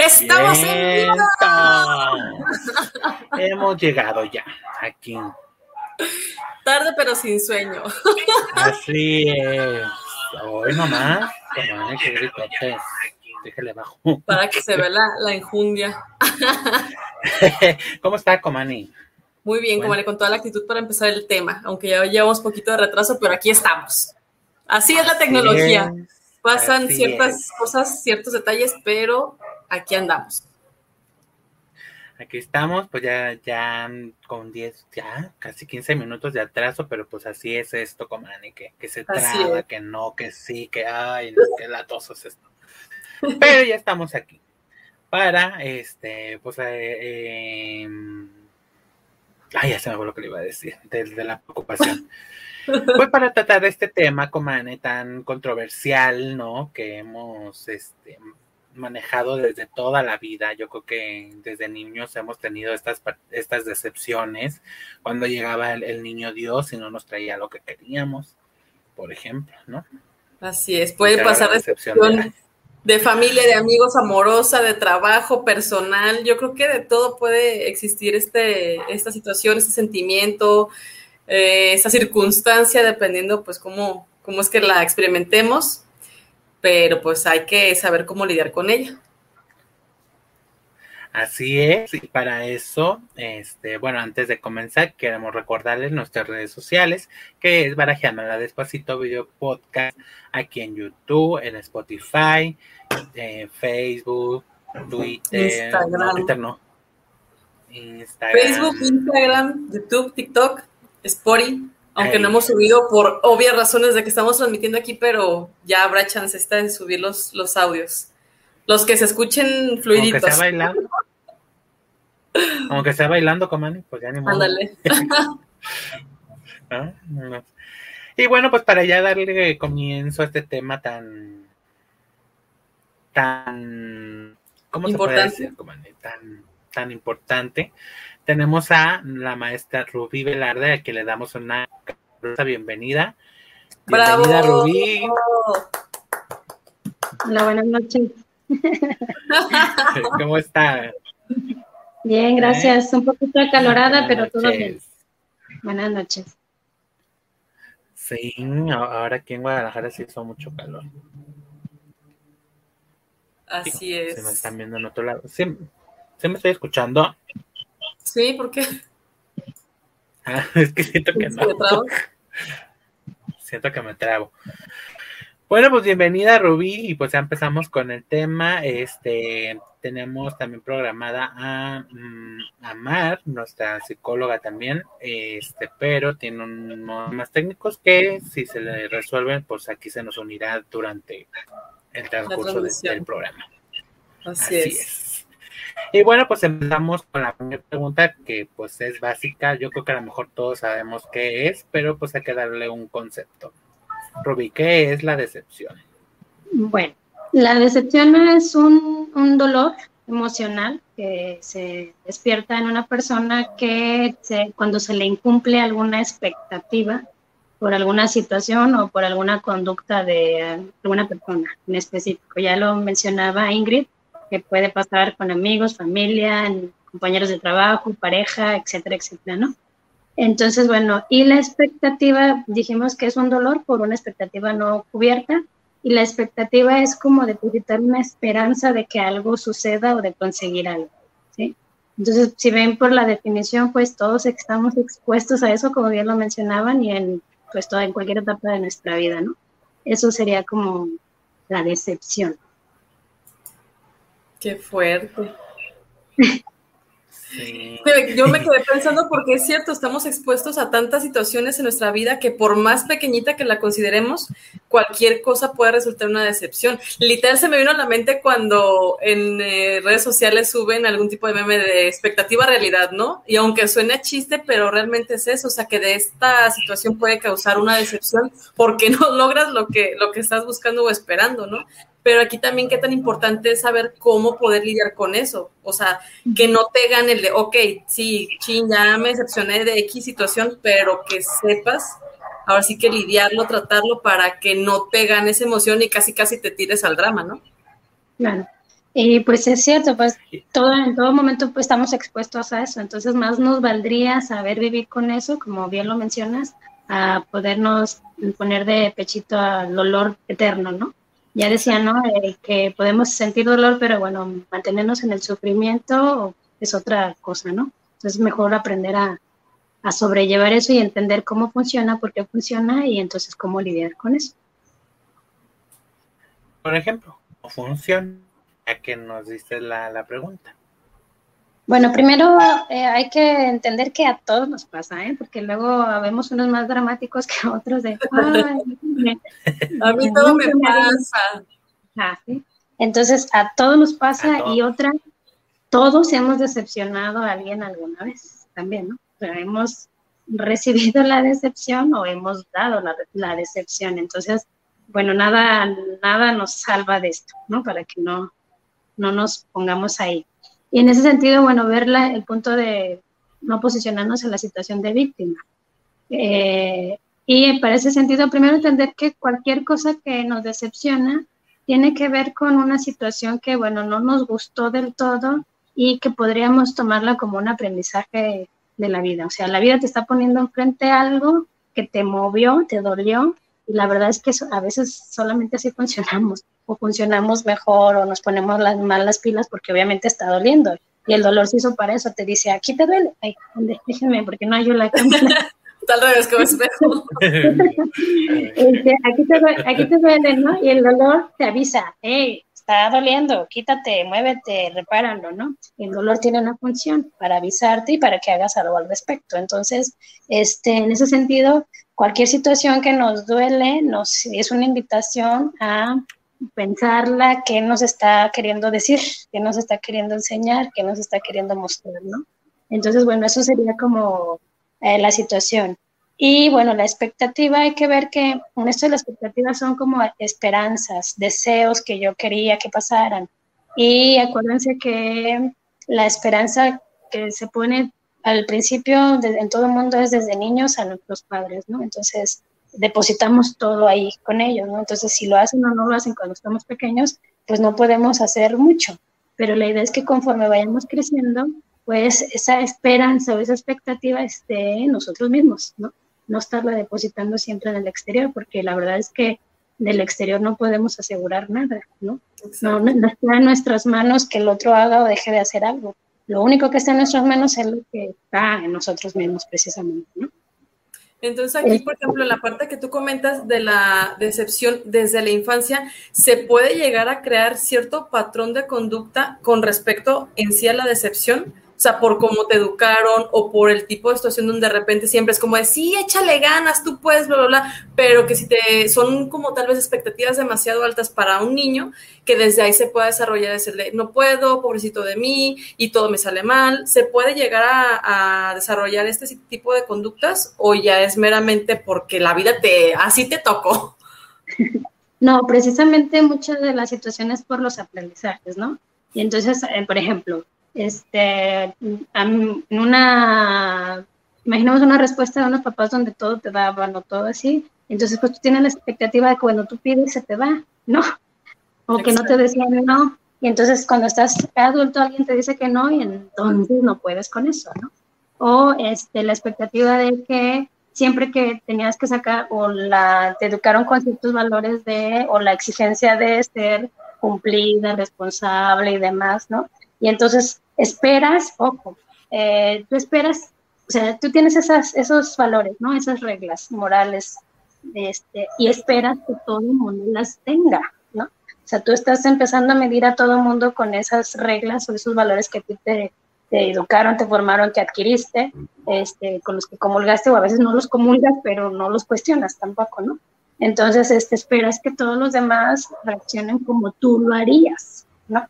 Estamos en Hemos llegado ya aquí. Tarde pero sin sueño. Así es. Hoy nomás. Déjale bajo. Para que se vea la, la enjundia. ¿Cómo está, Comani? Muy bien, Comani, con toda la actitud para empezar el tema, aunque ya llevamos poquito de retraso, pero aquí estamos. Así es la tecnología. Pasan ciertas cosas, ciertos detalles, pero aquí andamos. Aquí estamos, pues ya, ya con 10, ya casi 15 minutos de atraso, pero pues así es esto, Comani, que, que se traba, que no, que sí, que ay, que latoso es esto. Pero ya estamos aquí para, este, pues, eh, em, ay, ya se me fue lo que le iba a decir, desde la preocupación. Fue para tratar este tema, Comane, tan controversial, ¿no? Que hemos este, manejado desde toda la vida. Yo creo que desde niños hemos tenido estas, estas decepciones cuando llegaba el, niño Dios y no nos traía lo que queríamos, por ejemplo, ¿no? Así es, puede pasar decepción de, de, familia, de amigos, amorosa, de trabajo, personal. Yo creo que de todo puede existir este, esta situación, este sentimiento, eh, esa circunstancia, dependiendo pues cómo, cómo es que la experimentemos, pero pues hay que saber cómo lidiar con ella. Así es, y para eso, este, bueno, antes de comenzar, queremos recordarles nuestras redes sociales, que es la Despacito Video Podcast, aquí en YouTube, en Spotify, Facebook, Twitter, Instagram. Twitter no. Instagram. Facebook, Instagram, YouTube, TikTok, Spotify, aunque no hemos subido por obvias razones de que estamos transmitiendo aquí, pero ya habrá chance esta de subir los, los audios. Los que se escuchen fluiditos. Aunque sea bailando. Aunque sea bailando, Comani, pues ya ni modo. Ándale. ¿Ah? Y bueno, pues para ya darle comienzo a este tema tan tan ¿cómo importante. se puede decir, Tan, tan importante tenemos a la maestra Rubí Velarde, a quien le damos una bienvenida. Bienvenida, Rubí. Hola, buenas noches. ¿Cómo está? Bien, gracias. Un poquito acalorada, pero todo bien. Buenas noches. Sí, ahora aquí en Guadalajara sí hizo mucho calor. Así es. Se me están viendo en otro lado. Sí, ¿sí me estoy escuchando. Sí, ¿por qué? Ah, es que siento que no. Siento que me trago. Bueno, pues bienvenida Rubí y pues ya empezamos con el tema. Este tenemos también programada a, mm, a Mar, nuestra psicóloga también, este, pero tiene unos más técnicos que si se le resuelven, pues aquí se nos unirá durante el transcurso del programa. Así, es. Y bueno, pues empezamos con la primera pregunta que pues es básica. Yo creo que a lo mejor todos sabemos qué es, pero pues hay que darle un concepto. Ruby, ¿qué es la decepción? Bueno, la decepción es un, un dolor emocional que se despierta en una persona que se, cuando se le incumple alguna expectativa por alguna situación o por alguna conducta de alguna persona en específico. Ya lo mencionaba Ingrid, que puede pasar con amigos, familia, compañeros de trabajo, pareja, etcétera, etcétera, ¿no? Entonces, bueno, y la expectativa, dijimos que es un dolor por una expectativa no cubierta, y la expectativa es como depositar una esperanza de que algo suceda o de conseguir algo, ¿sí? Entonces, si ven por la definición, pues todos estamos expuestos a eso, como bien lo mencionaban, y en, pues, toda, en cualquier etapa de nuestra vida, ¿no? Eso sería como la decepción. Qué fuerte. Yo me quedé pensando porque es cierto, estamos expuestos a tantas situaciones en nuestra vida que por más pequeñita que la consideremos, cualquier cosa puede resultar una decepción. Literal se me vino a la mente cuando en eh, redes sociales suben algún tipo de meme de expectativa realidad, ¿no? Y aunque suene a chiste, pero realmente es eso, o sea que de esta situación puede causar una decepción porque no logras lo que, lo que estás buscando o esperando, ¿no? Pero aquí también qué tan importante es saber cómo poder lidiar con eso. O sea, que no te gane el de, ok, sí, ching, ya me decepcioné de X situación, pero que sepas, ahora sí que lidiarlo, tratarlo para que no te gane esa emoción y casi casi te tires al drama, ¿no? Claro. Y pues es cierto, pues todo, en todo momento pues, estamos expuestos a eso, entonces más nos valdría saber vivir con eso, como bien lo mencionas, a podernos poner de pechito al dolor eterno, ¿no? Ya decía, ¿no? Eh, que podemos sentir dolor, pero bueno, mantenernos en el sufrimiento es otra cosa, ¿no? Entonces es mejor aprender a, a sobrellevar eso y entender cómo funciona, por qué funciona y entonces cómo lidiar con eso. Por ejemplo, ¿cómo funciona? A que nos diste la, la pregunta. Bueno, primero eh, hay que entender que a todos nos pasa, ¿eh? porque luego vemos unos más dramáticos que otros de, a mí todo me pasa. Ah, Entonces, a todos nos pasa y otra, todos hemos decepcionado a alguien alguna vez también, ¿no? Pero hemos recibido la decepción o hemos dado la, la decepción. Entonces, bueno, nada, nada nos salva de esto, ¿no? Para que no, no nos pongamos ahí. Y en ese sentido, bueno, ver el punto de no posicionarnos en la situación de víctima. Eh, y para ese sentido, primero entender que cualquier cosa que nos decepciona tiene que ver con una situación que, bueno, no nos gustó del todo y que podríamos tomarla como un aprendizaje de la vida. O sea, la vida te está poniendo enfrente algo que te movió, te dolió, y la verdad es que a veces solamente así funcionamos, o funcionamos mejor, o nos ponemos las malas pilas porque obviamente está doliendo. Y el dolor se hizo para eso, te dice, aquí te duele, ay, déjenme, porque no hay la cámara. Tal vez como espejo. Este, aquí, te duele, aquí te duele, ¿no? Y el dolor te avisa, hey, está doliendo, quítate, muévete, repáralo, ¿no? El dolor tiene una función para avisarte y para que hagas algo al respecto. Entonces, este, en ese sentido, cualquier situación que nos duele nos es una invitación a pensarla qué nos está queriendo decir, qué nos está queriendo enseñar, qué nos está queriendo mostrar, ¿no? Entonces, bueno, eso sería como eh, la situación. Y bueno, la expectativa, hay que ver que esto de las expectativas son como esperanzas, deseos que yo quería que pasaran. Y acuérdense que la esperanza que se pone al principio en todo el mundo es desde niños a nuestros padres, ¿no? Entonces depositamos todo ahí con ellos, ¿no? Entonces si lo hacen o no lo hacen cuando estamos pequeños, pues no podemos hacer mucho. Pero la idea es que conforme vayamos creciendo, pues esa esperanza o esa expectativa esté en nosotros mismos, ¿no? No estarla depositando siempre en el exterior, porque la verdad es que del exterior no podemos asegurar nada, ¿no? No, no está en nuestras manos que el otro haga o deje de hacer algo lo único que está en nuestras manos es lo que está en nosotros mismos precisamente, ¿no? Entonces aquí, por ejemplo, en la parte que tú comentas de la decepción desde la infancia, ¿se puede llegar a crear cierto patrón de conducta con respecto en sí a la decepción? O sea, por cómo te educaron o por el tipo de situación donde de repente siempre es como de, sí, échale ganas, tú puedes, bla, bla, bla, pero que si te son como tal vez expectativas demasiado altas para un niño, que desde ahí se pueda desarrollar, decirle, no puedo, pobrecito de mí, y todo me sale mal, ¿se puede llegar a, desarrollar este tipo de conductas o ya es meramente porque la vida te, así te tocó? No, precisamente muchas de las situaciones por los aprendizajes, ¿no? Y entonces, eh, por ejemplo, este, en una, imaginemos una respuesta de unos papás donde todo te daban o todo así, entonces pues tú tienes la expectativa de que cuando tú pides se te da, ¿no? O que no te decían no, y entonces cuando estás adulto alguien te dice que no y entonces no puedes con eso, ¿no? O este, la expectativa de que siempre que tenías que sacar o la, te educaron con ciertos valores de, o la exigencia de ser cumplida, responsable y demás, ¿no? Y entonces esperas, ojo, eh, tú esperas, o sea, tú tienes esas, esos valores, ¿no? Esas reglas morales, este, y esperas que todo el mundo las tenga, ¿no? O sea, tú estás empezando a medir a todo el mundo con esas reglas o esos valores que te, te educaron, te formaron, que adquiriste, este, con los que comulgaste, o a veces no los comulgas, pero no los cuestionas tampoco, ¿no? Entonces, este, esperas que todos los demás reaccionen como tú lo harías, ¿no?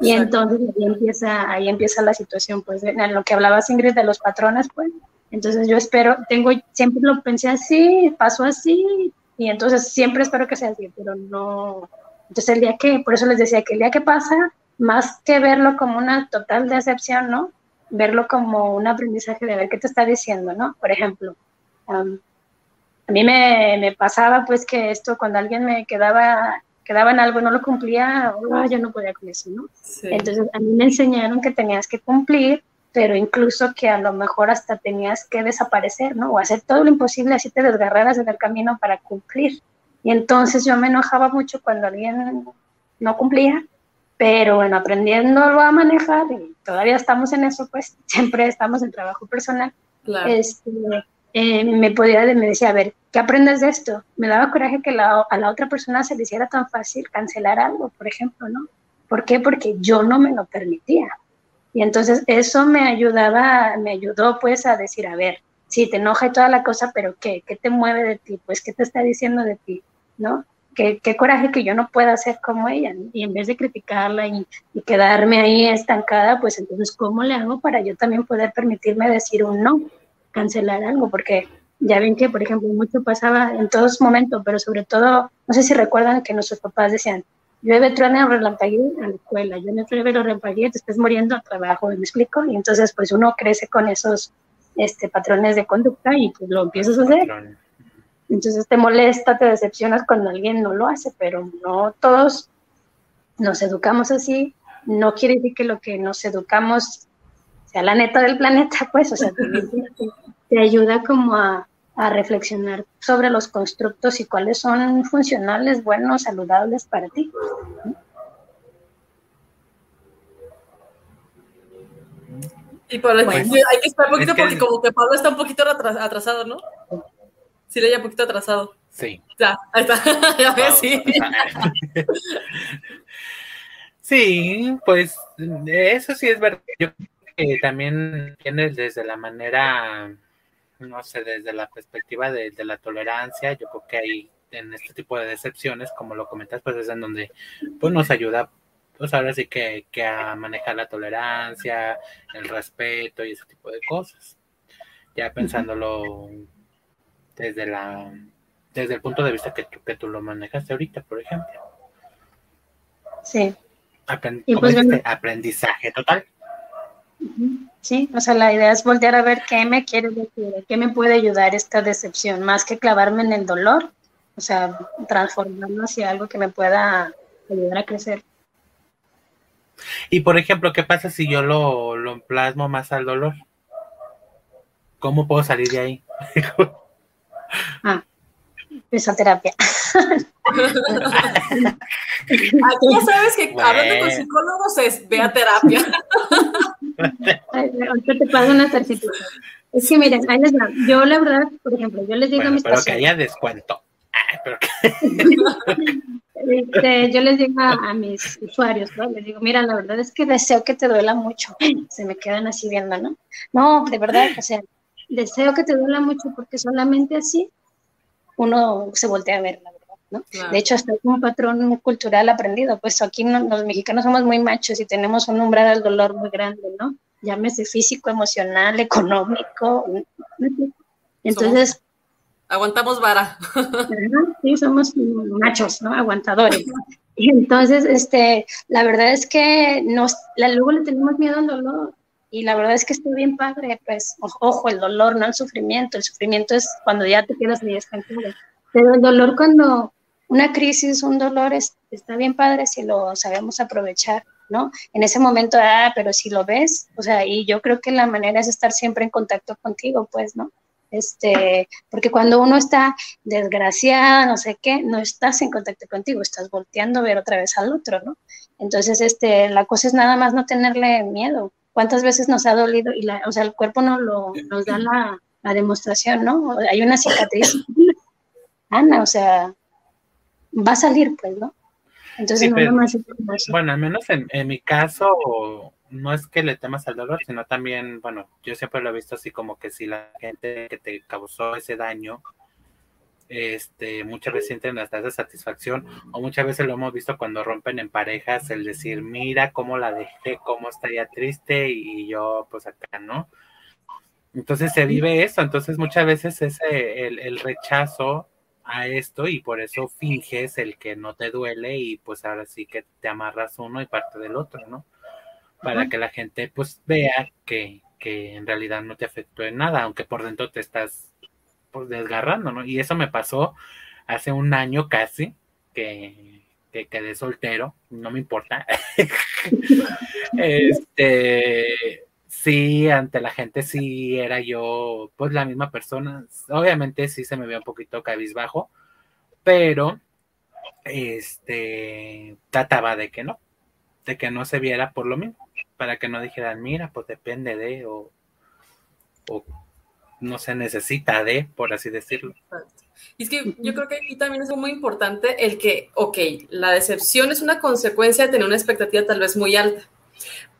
Y entonces ahí empieza, ahí empieza la situación, pues, en lo que hablabas Ingrid de los patrones, pues, entonces yo espero, tengo, siempre lo pensé así, pasó así, y entonces siempre espero que sea así, pero no, entonces el día que, por eso les decía que el día que pasa, más que verlo como una total decepción, ¿no? Verlo como un aprendizaje de ver qué te está diciendo, ¿no? Por ejemplo, a mí me, me pasaba pues que esto, cuando alguien me quedaba quedaba en algo y no lo cumplía, oh, yo no podía con eso, ¿no? Entonces a mí me enseñaron que tenías que cumplir, pero incluso que a lo mejor hasta tenías que desaparecer, ¿no? O hacer todo lo imposible, así te desgarraras en el camino para cumplir. Y entonces yo me enojaba mucho cuando alguien no cumplía, pero bueno, aprendiéndolo a manejar, y todavía estamos en eso, pues siempre estamos en trabajo personal, este, eh, me podía, me decía, a ver, ¿qué aprendes de esto? Me daba coraje que a la otra persona se le hiciera tan fácil cancelar algo, por ejemplo, ¿no? ¿Por qué? Porque yo no me lo permitía. Y entonces eso me ayudaba, me ayudó pues a decir, a ver, sí, te enoja y toda la cosa, pero ¿qué? ¿Qué te mueve de ti? Pues, ¿qué te está diciendo de ti? ¿No? Qué, qué coraje que yo no pueda ser como ella. Y en vez de criticarla y, y, quedarme ahí estancada, pues entonces, ¿cómo le hago para yo también poder permitirme decir un no? Cancelar algo, porque ya ven que, por ejemplo, mucho pasaba en todos momentos, pero sobre todo, no sé si recuerdan que nuestros papás decían, llueve, truena, relampaguee a la escuela, yo no llueve, relampaguee, te estás muriendo a trabajo, ¿me explico? Y entonces, pues uno crece con esos este, patrones de conducta y pues lo empiezas a hacer. Entonces te molesta, te decepcionas cuando alguien no lo hace, pero no todos nos educamos así. No quiere decir que lo que nos educamos sea la neta del planeta, pues, o sea, te, ayuda como a, reflexionar sobre los constructos y cuáles son funcionales, buenos, saludables para ti. Y Pablo, hay que esperar un poquito porque como que Pablo está un poquito atrasado, ¿no? Sí, le un poquito atrasado. Sí. Ya, ahí está. ya ves, sí. sí, pues eso sí es verdad. Yo que también tiene desde la manera, no sé, desde la perspectiva de, la tolerancia, yo creo que ahí en este tipo de decepciones, como lo comentas, pues es en donde pues nos ayuda, pues ahora sí que, que a manejar la tolerancia, el respeto y ese tipo de cosas. Ya pensándolo desde la desde el punto de vista que tú, que tú lo manejaste ahorita, por ejemplo. Sí. Pues, aprendizaje total. Sí, o sea, la idea es voltear a ver qué me quiere decir, qué me puede ayudar esta decepción, más que clavarme en el dolor, o sea, transformarlo hacia algo que me pueda ayudar a crecer. Y por ejemplo, ¿qué pasa si yo lo, lo plasmo más al dolor? ¿Cómo puedo salir de ahí? ah, esa terapia. Aquí ya sabes que hablando con psicólogos es ve a terapia. Ahorita te pago una tarjeta. Es que miren, ahí les va. Yo la verdad, por ejemplo, yo les digo a mis pero que haya descuento. este, yo les digo a, mis usuarios, ¿no? Les digo, mira, la verdad es que deseo que te duela mucho. Se me quedan así viendo, ¿no? No, de verdad, o sea, deseo que te duela mucho porque solamente así uno se voltea a ver, la verdad, ¿no? De hecho, hasta es un patrón cultural aprendido, pues aquí los mexicanos somos muy machos y tenemos un umbral del dolor muy grande, ¿no? Llámese físico, emocional, económico. Entonces... aguantamos vara. Sí, somos machos, ¿no? Aguantadores. Y entonces, este, la verdad es que nos, la, luego le tenemos miedo al dolor y la verdad es que estoy bien padre, pues, ojo, el dolor, no el sufrimiento, el sufrimiento es cuando ya te quedas ahí estancado, pero el dolor cuando una crisis, un dolor es, está bien padre si lo sabemos aprovechar, ¿no? En ese momento, ah, pero si lo ves, o sea, y yo creo que la manera es estar siempre en contacto contigo, pues, ¿no? Este, porque cuando uno está desgraciada, no sé qué, no estás en contacto contigo, estás volteando a ver otra vez al otro, ¿no? Entonces, este, la cosa es nada más no tenerle miedo, cuántas veces nos ha dolido y la, o sea, el cuerpo no lo, nos da la, demostración, ¿no? Hay una cicatriz. Ana, o sea, va a salir, pues, ¿no? Entonces, no más Bueno, al menos en, en, mi caso, no es que le temas al dolor, sino también, bueno, yo siempre lo he visto así como que si la gente que te causó ese daño este, muchas veces sienten hasta esa satisfacción, o muchas veces lo hemos visto cuando rompen en parejas, el decir, mira cómo la dejé, cómo estaría triste, y yo, pues acá, ¿no? Entonces se vive eso, entonces muchas veces es el, el rechazo a esto y por eso finges el que no te duele y pues ahora sí que te amarras uno y parte del otro, ¿no? Para que la gente pues vea que, que en realidad no te afectó en nada, aunque por dentro te estás pues desgarrando, ¿no? Y eso me pasó hace un año casi, que, que quedé soltero, no me importa. este, sí, ante la gente sí era yo, pues la misma persona. Obviamente sí se me veía un poquito cabizbajo, pero este trataba de que no, de que no se viera por lo mismo, para que no dijeran, mira, pues depende de, o, o no se necesita de, por así decirlo. Y es que yo creo que aquí también es muy importante el que, ok, la decepción es una consecuencia de tener una expectativa tal vez muy alta,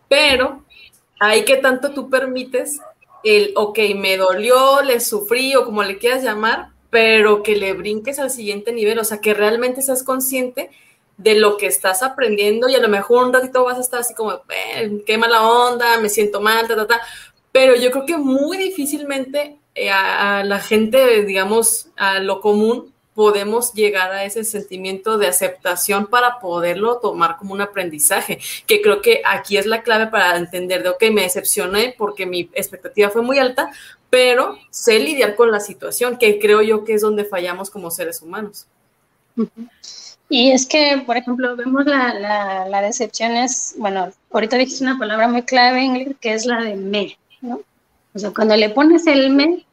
pero hay que tanto tú permites el, ok, me dolió, le sufrí o como le quieras llamar, pero que le brinques al siguiente nivel, o sea, que realmente seas consciente de lo que estás aprendiendo y a lo mejor un ratito vas a estar así como, eh, qué mala onda, me siento mal, ta, ta, ta, pero yo creo que muy difícilmente eh, a, la gente, digamos, a lo común, podemos llegar a ese sentimiento de aceptación para poderlo tomar como un aprendizaje, que creo que aquí es la clave para entender de, ok, me decepcioné porque mi expectativa fue muy alta, pero sé lidiar con la situación, que creo yo que es donde fallamos como seres humanos. Y es que, por ejemplo, vemos la, la, la decepción es, bueno, ahorita dijiste una palabra muy clave, Ingrid, que es la de me. ¿no? O sea, cuando le pones el me,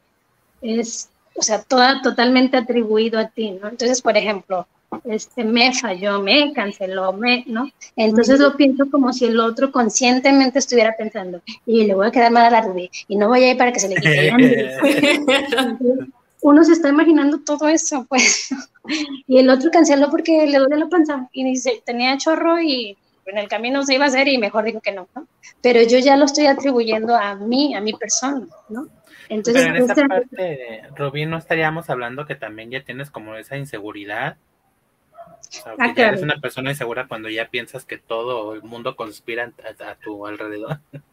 es, o sea, toda totalmente atribuido a ti, ¿no? Entonces, por ejemplo, este me falló, me canceló, me, ¿no? Entonces lo pienso como si el otro conscientemente estuviera pensando, y le voy a quedar mal a la Ruby, y no voy a ir para que se le quite. Uno se está imaginando todo eso, pues, y el otro canceló porque le duele la panza, y dice, tenía chorro y en el camino se iba a hacer y mejor digo que no, ¿no? Pero yo ya lo estoy atribuyendo a mí, a mi persona, ¿no? Entonces, Pero en esta parte, Rubín, no estaríamos hablando que también ya tienes como esa inseguridad. O que eres una persona insegura cuando ya piensas que todo el mundo conspira a, tu alrededor.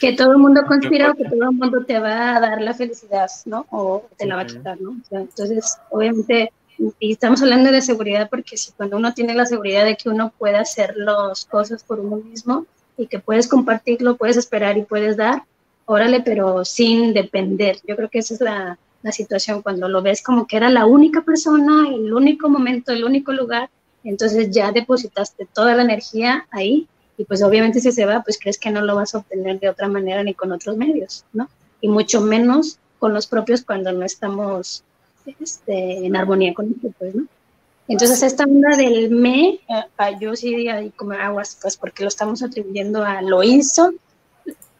Que todo el mundo conspira o que todo el mundo te va a dar la felicidad, ¿no? O te la va a quitar, ¿no? entonces, obviamente, y estamos hablando de seguridad porque si cuando uno tiene la seguridad de que uno puede hacer las cosas por uno mismo y que puedes compartirlo, puedes esperar y puedes dar, órale, pero sin depender. Yo creo que esa es la, la situación cuando lo ves como que era la única persona, el único momento, el único lugar, entonces ya depositaste toda la energía ahí y pues obviamente si se va, pues crees que no lo vas a obtener de otra manera ni con otros medios, ¿no? Y mucho menos con los propios cuando no estamos este, en armonía con ellos, pues, ¿no? Entonces, esta onda del me, eh, yo sí como aguas, pues porque lo estamos atribuyendo a lo hizo,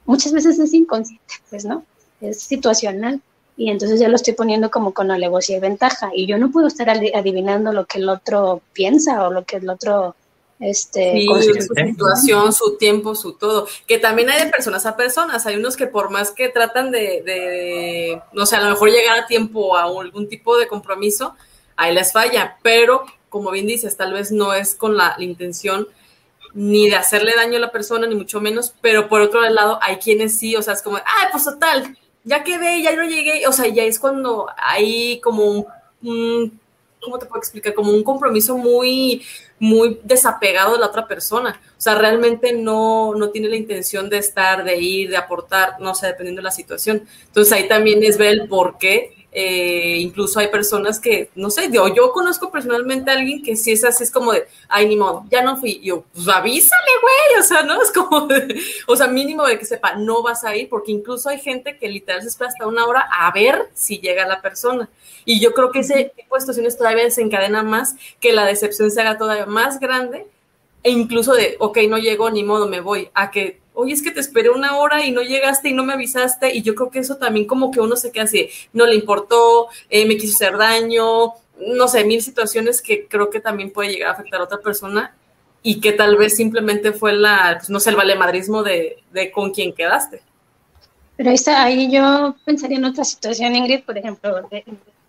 muchas veces es inconsciente, pues, ¿no? Es situacional. Y entonces ya lo estoy poniendo como con alevosía y ventaja. Y yo no puedo estar adivinando lo que el otro piensa o lo que el otro este, su situación, su tiempo, su todo. Que también hay de personas a personas. Hay unos que por más que tratan de, no sé, a lo mejor llegar a tiempo a algún tipo de compromiso, ahí les falla. Pero, como bien dices, tal vez no es con la, intención ni de hacerle daño a la persona, ni mucho menos. Pero por otro lado, hay quienes sí, o sea, es como, ah, pues total, ya quedé, ya no llegué. O sea, ya es cuando hay como un ¿cómo te puedo explicar? Como un compromiso muy, muy desapegado de la otra persona. O sea, realmente no, no tiene la intención de estar, de ir, de aportar, no sé, dependiendo de la situación. Entonces ahí también es ver el por qué eh, incluso hay personas que, no sé, yo, yo conozco personalmente a alguien que si es así, es como de, ay, ni modo, ya no fui. yo, pues avísale, güey, o sea, ¿no? Es como, o sea, mínimo de que sepa, no vas a ir, porque incluso hay gente que literal se espera hasta una hora a ver si llega la persona. Y yo creo que ese tipo de situaciones todavía desencadena más, que la decepción se haga todavía más grande, e incluso de, ok, no llegó, ni modo, me voy, a que oye, es que te esperé una hora y no llegaste y no me avisaste, y yo creo que eso también como que uno se queda así, no le importó, eh, me quiso hacer daño, no sé, mil situaciones que creo que también puede llegar a afectar a otra persona y que tal vez simplemente fue la, pues, no sé, el valemadrismo de, con quién quedaste. Pero ahí, está, ahí yo pensaría en otra situación, Ingrid, por ejemplo,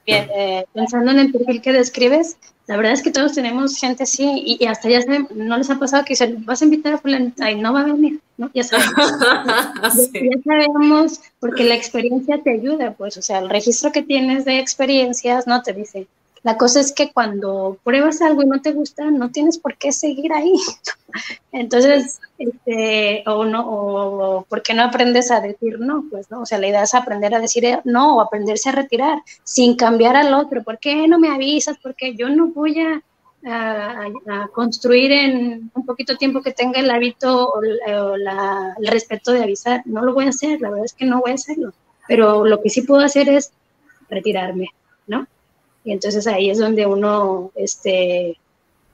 pensando en el perfil que describes, la verdad es que todos tenemos gente así y, hasta ya no les ha pasado que se vas a invitar a fulano, ay, no va a venir, ¿no? Ya sabemos. ya, sabemos, porque la experiencia te ayuda, pues, o sea, el registro que tienes de experiencias, ¿no? Te dice, la cosa es que cuando pruebas algo y no te gusta, no tienes por qué seguir ahí. Entonces, este, o no, o ¿por qué no aprendes a decir no? Pues no, o sea, la idea es aprender a decir no o aprenderse a retirar sin cambiar al otro. ¿Por qué no me avisas? Porque yo no voy a, construir en un poquito tiempo que tenga el hábito o, el respeto de avisar. No lo voy a hacer, la verdad es que no voy a hacerlo. Pero lo que sí puedo hacer es retirarme, ¿no? Y entonces ahí es donde uno, este,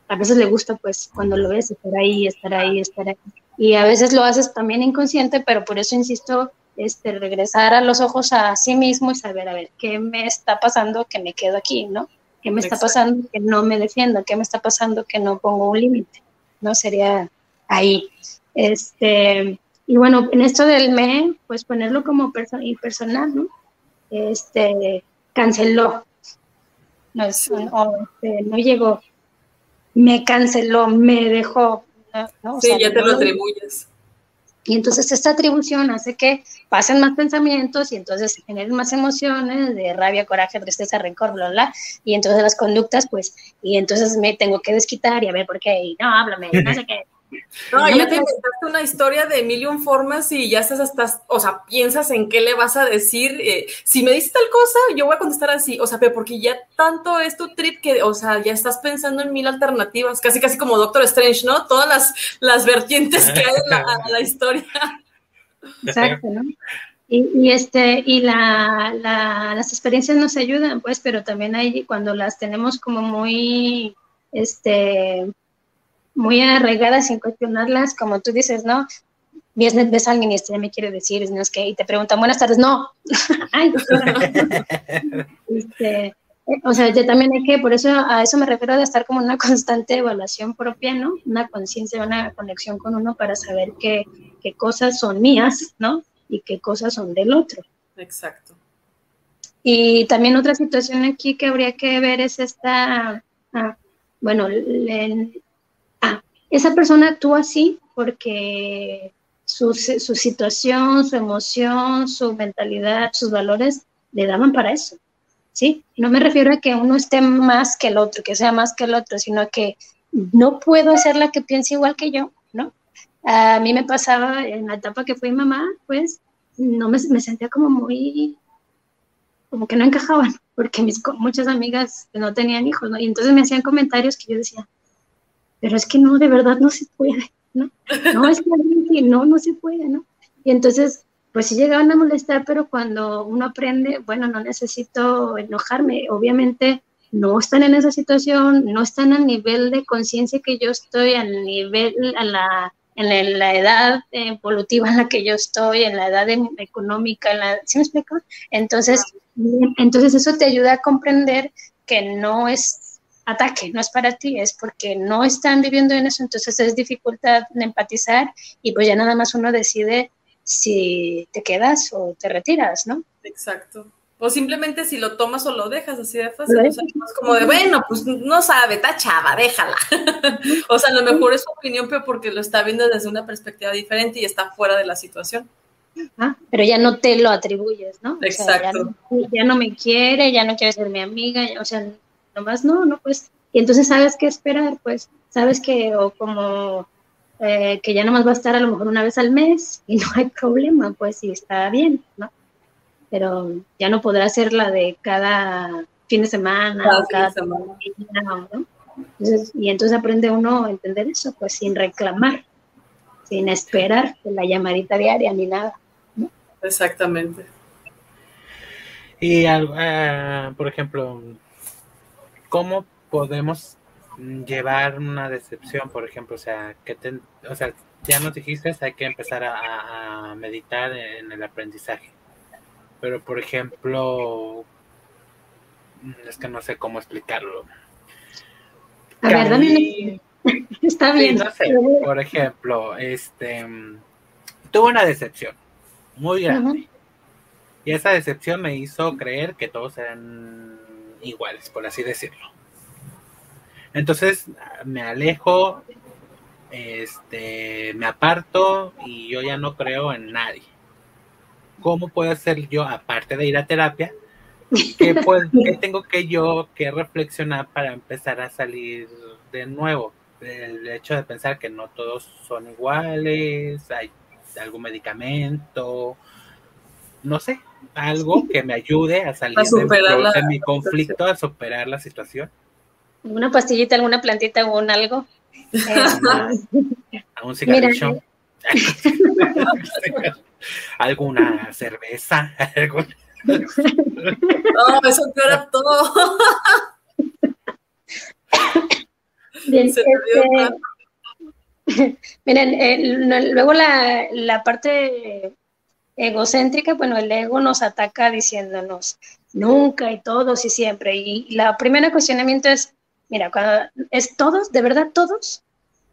a veces le gusta, pues, cuando lo ves, estar ahí, estar ahí, estar ahí. Y a veces lo haces también inconsciente, pero por eso insisto, este, regresar a los ojos a sí mismo y saber, a ver, ¿qué me está pasando que me quedo aquí, no? ¿Qué me está pasando que no me defiendo? ¿Qué me está pasando que no pongo un límite? ¿No? Sería ahí. Este, y bueno, en esto del me, pues ponerlo como personal, ¿no? Este, canceló. No, este, no llegó. Me canceló, me dejó. Sí, ya te lo atribuyes. Y entonces esta atribución hace que pasen más pensamientos y entonces se generen más emociones de rabia, coraje, tristeza, rencor, bla, bla. Y entonces las conductas, pues, y entonces me tengo que desquitar y a ver por qué, y no, háblame, no sé qué. No, ya te inventaste una historia de mil formas y ya estás hasta, o sea, piensas en qué le vas a decir. Eh, si me dices tal cosa, yo voy a contestar así, o sea, pero porque ya tanto es tu trip que, o sea, ya estás pensando en mil alternativas, casi casi como Doctor Strange, ¿no? Todas las, las vertientes que hay en la, historia. Exacto, ¿no? Y, este, y la, las experiencias nos ayudan, pues, pero también hay, cuando las tenemos como muy, este, muy arraigadas sin cuestionarlas, como tú dices, ¿no? Ves, ves al ministro, me quiere decir, no es que, y te preguntan, buenas tardes, no. este, o sea, yo también hay que, por eso a eso me refiero de estar como una constante evaluación propia, ¿no? Una conciencia, una conexión con uno para saber qué, qué cosas son mías, ¿no? Y qué cosas son del otro. Exacto. Y también otra situación aquí que habría que ver es esta, ah, bueno, esa persona actúa así porque su, situación, su emoción, su mentalidad, sus valores le daban para eso. ¿Sí? No me refiero a que uno esté más que el otro, que sea más que el otro, sino que no puedo hacer la que piense igual que yo, ¿no? A mí me pasaba en la etapa que fui mamá, pues no me, sentía como muy, como que no encajaban, porque mis muchas amigas no tenían hijos. Y entonces me hacían comentarios que yo decía, pero es que no, de verdad no se puede, ¿no? No, es que no, no se puede, ¿no? Y entonces, pues sí llegaban a molestar, pero cuando uno aprende, bueno, no necesito enojarme, obviamente no están en esa situación, no están al nivel de conciencia que yo estoy, al nivel, a la, en la, edad evolutiva en la que yo estoy, en la edad económica, en la, ¿sí me explico? Entonces, entonces eso te ayuda a comprender que no es ataque, no es para ti, es porque no están viviendo en eso, entonces es dificultad de empatizar y pues ya nada más uno decide si te quedas o te retiras, ¿no? Exacto. O simplemente si lo tomas o lo dejas así de fácil. O sea, es como de, bueno, pues no sabe, está chava, déjala. o sea, a lo mejor es su opinión, pero porque lo está viendo desde una perspectiva diferente y está fuera de la situación. Ah, pero ya no te lo atribuyes, ¿no? Exacto. ya, no, me quiere, ya no quiere ser mi amiga, o sea, nomás no, no, pues, y entonces sabes qué esperar, pues, sabes que, o como eh, que ya nomás va a estar a lo mejor una vez al mes y no hay problema, pues, y está bien, ¿no? Pero ya no podrá ser la de cada fin de semana o cada semana, ¿no? y entonces aprende uno a entender eso, pues, sin reclamar, sin esperar la llamadita diaria ni nada. ¿no? Exactamente. Y, uh, por ejemplo, ¿cómo podemos llevar una decepción, por ejemplo? O sea, que o sea, ya nos dijiste, hay que empezar a, meditar en el aprendizaje. Pero, por ejemplo, es que no sé cómo explicarlo. A ver, dame Está bien. no sé, por ejemplo, este, tuve una decepción muy grande. Y esa decepción me hizo creer que todos eran iguales, por así decirlo. Entonces me alejo, este, me aparto y yo ya no creo en nadie. ¿Cómo puedo hacer yo, aparte de ir a terapia, qué, tengo que yo que reflexionar para empezar a salir de nuevo? El hecho de pensar que no todos son iguales, hay algún medicamento, no sé, algo que me ayude a salir de, mi conflicto, a superar la situación. una pastillita, alguna plantita o un algo. un cigarrillo. ¿Alguna cerveza? no, eso era todo. Bien, este, miren, eh, luego la, la, parte egocéntrica, bueno, el ego nos ataca diciéndonos nunca y todos y siempre. Y la primera cuestionamiento es, mira, cuando es todos, de verdad todos.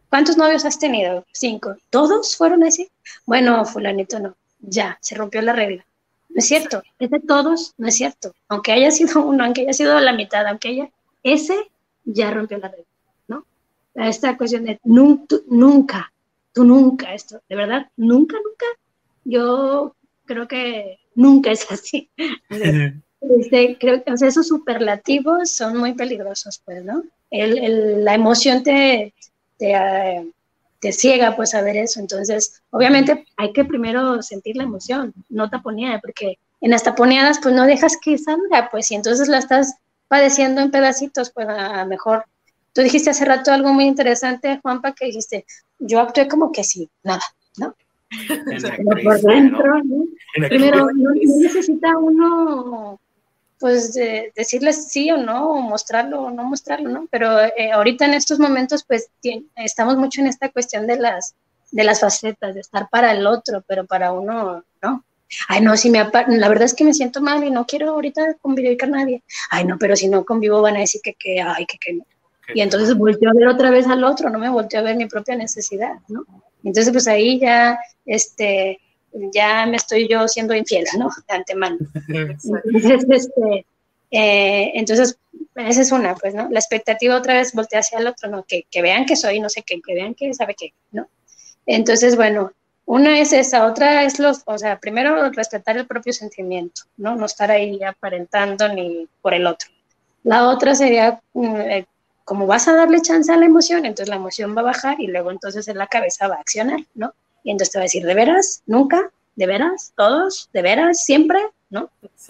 ¿Cuántos novios has tenido? Cinco. ¿Todos fueron así? Bueno, fulanito no. Ya, se rompió la regla. No es cierto. Es de todos, no es cierto. Aunque haya sido uno, aunque haya sido la mitad, aunque haya, ese ya rompió la regla, ¿no? Esta cuestión de nunca, nunca, tú nunca, esto, de verdad, nunca, nunca. Yo creo que nunca es así. Este, creo que esos superlativos son muy peligrosos, pues, ¿no? El, la emoción te, te, te, ciega, pues, a ver eso. Entonces, obviamente hay que primero sentir la emoción, no taponeada, porque en las taponeadas, pues, no dejas que salga, pues, y entonces la estás padeciendo en pedacitos, pues, a mejor. Tú dijiste hace rato algo muy interesante, Juanpa, que dijiste, yo actué como que sí, nada, ¿no? Pero por dentro, ¿no? Primero, no necesita uno pues decirles sí o no, o mostrarlo o no mostrarlo, ¿no? Pero eh, ahorita en estos momentos, pues estamos mucho en esta cuestión de las, de las facetas, de estar para el otro, pero para uno, ¿no? Ay, no, si me la verdad es que me siento mal y no quiero ahorita convivir con nadie. Ay, no, pero si no convivo van a decir que, que ay, que, que no. Y entonces volteo a ver otra vez al otro, no me volteo a ver mi propia necesidad, ¿no? Entonces, pues ahí ya, este, ya me estoy yo siendo infiel, ¿no? De antemano. Entonces, este, eh, entonces, esa es una, pues, ¿no? La expectativa otra vez voltea hacia el otro, ¿no? Que, que vean que soy, no sé qué, que vean que sabe qué, ¿no? Entonces, bueno, una es esa, otra es los, o sea, primero respetar el propio sentimiento, ¿no? No estar ahí aparentando ni por el otro. La otra sería, mm, eh, como vas a darle chance a la emoción, entonces la emoción va a bajar y luego entonces en la cabeza va a accionar, ¿no? Y entonces te va a decir, ¿de veras? ¿Nunca? ¿De veras? ¿Todos? ¿De veras? ¿Siempre? ¿No?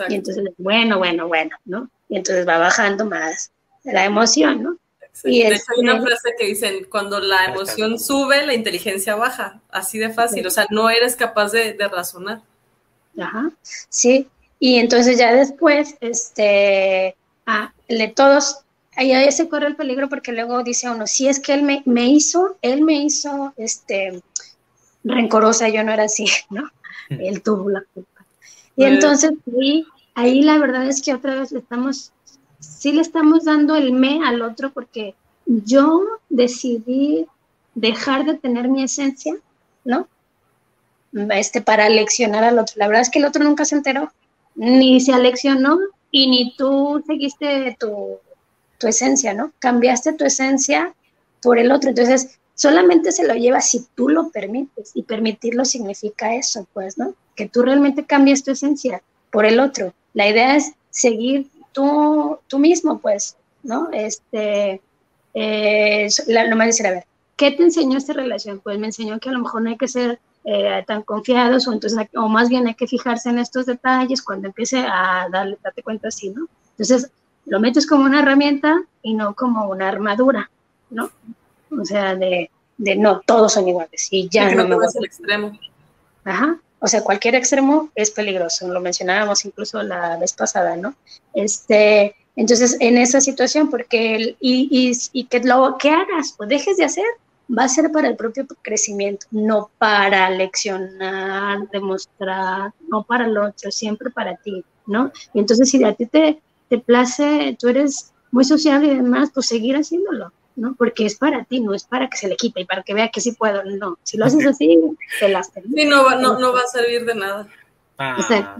Y entonces, bueno, bueno, bueno, ¿no? Y entonces va bajando más la emoción, ¿no? Y de hecho, hay una frase que dicen, cuando la emoción sube, la inteligencia baja, así de fácil, o sea, no eres capaz de, de razonar. Ajá, sí, y entonces ya después, este, ah, le todos, ahí se corre el peligro porque luego dice uno, si es que él me, me hizo, él me hizo, este, rencorosa, yo no era así, ¿no? Él tuvo la culpa. Y entonces ahí, ahí la verdad es que otra vez le estamos, sí le estamos dando el me al otro porque yo decidí dejar de tener mi esencia, ¿no? Este, para aleccionar al otro. La verdad es que el otro nunca se enteró, ni se aleccionó y ni tú seguiste tu, tu esencia, ¿no? Cambiaste tu esencia por el otro. Entonces, solamente se lo lleva si tú lo permites y permitirlo significa eso, pues, ¿no? Que tú realmente cambies tu esencia por el otro. La idea es seguir tú, tú mismo, pues, ¿no? Este, eh, lo más decir, a ver, ¿qué te enseñó esta relación? Pues me enseñó que a lo mejor no hay que ser eh, tan confiados o entonces, o más bien hay que fijarse en estos detalles cuando empiece a darle, darte cuenta así, ¿no? Entonces, lo metes como una herramienta y no como una armadura, ¿no? O sea, de, de no, todos son iguales y ya no me voy. el extremo. Ajá. O sea, cualquier extremo es peligroso, lo mencionábamos incluso la vez pasada, ¿no? Este, entonces, en esa situación, porque el, y, y, y, que lo que hagas o dejes de hacer va a ser para el propio crecimiento, no para leccionar, demostrar, no para el otro, siempre para ti, ¿no? Y entonces, si a ti te, te place, tú eres muy social y demás, pues seguir haciéndolo. ¿No? Porque es para ti, no es para que se le quite y para que vea que sí puedo, no. Si lo haces así, te las Sí, no va, no, no va a servir de nada. Ah.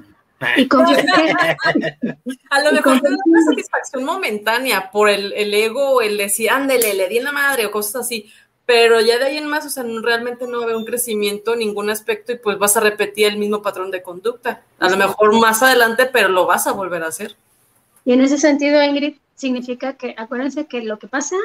Y con a lo mejor te da una satisfacción momentánea por el, el ego, el decir, ándele, le di en la madre o cosas así, pero ya de ahí en más, o sea, realmente no ve un crecimiento en ningún aspecto y pues vas a repetir el mismo patrón de conducta. A lo mejor más adelante, pero lo vas a volver a hacer. Y en ese sentido, Ingrid, significa que acuérdense que lo que pasa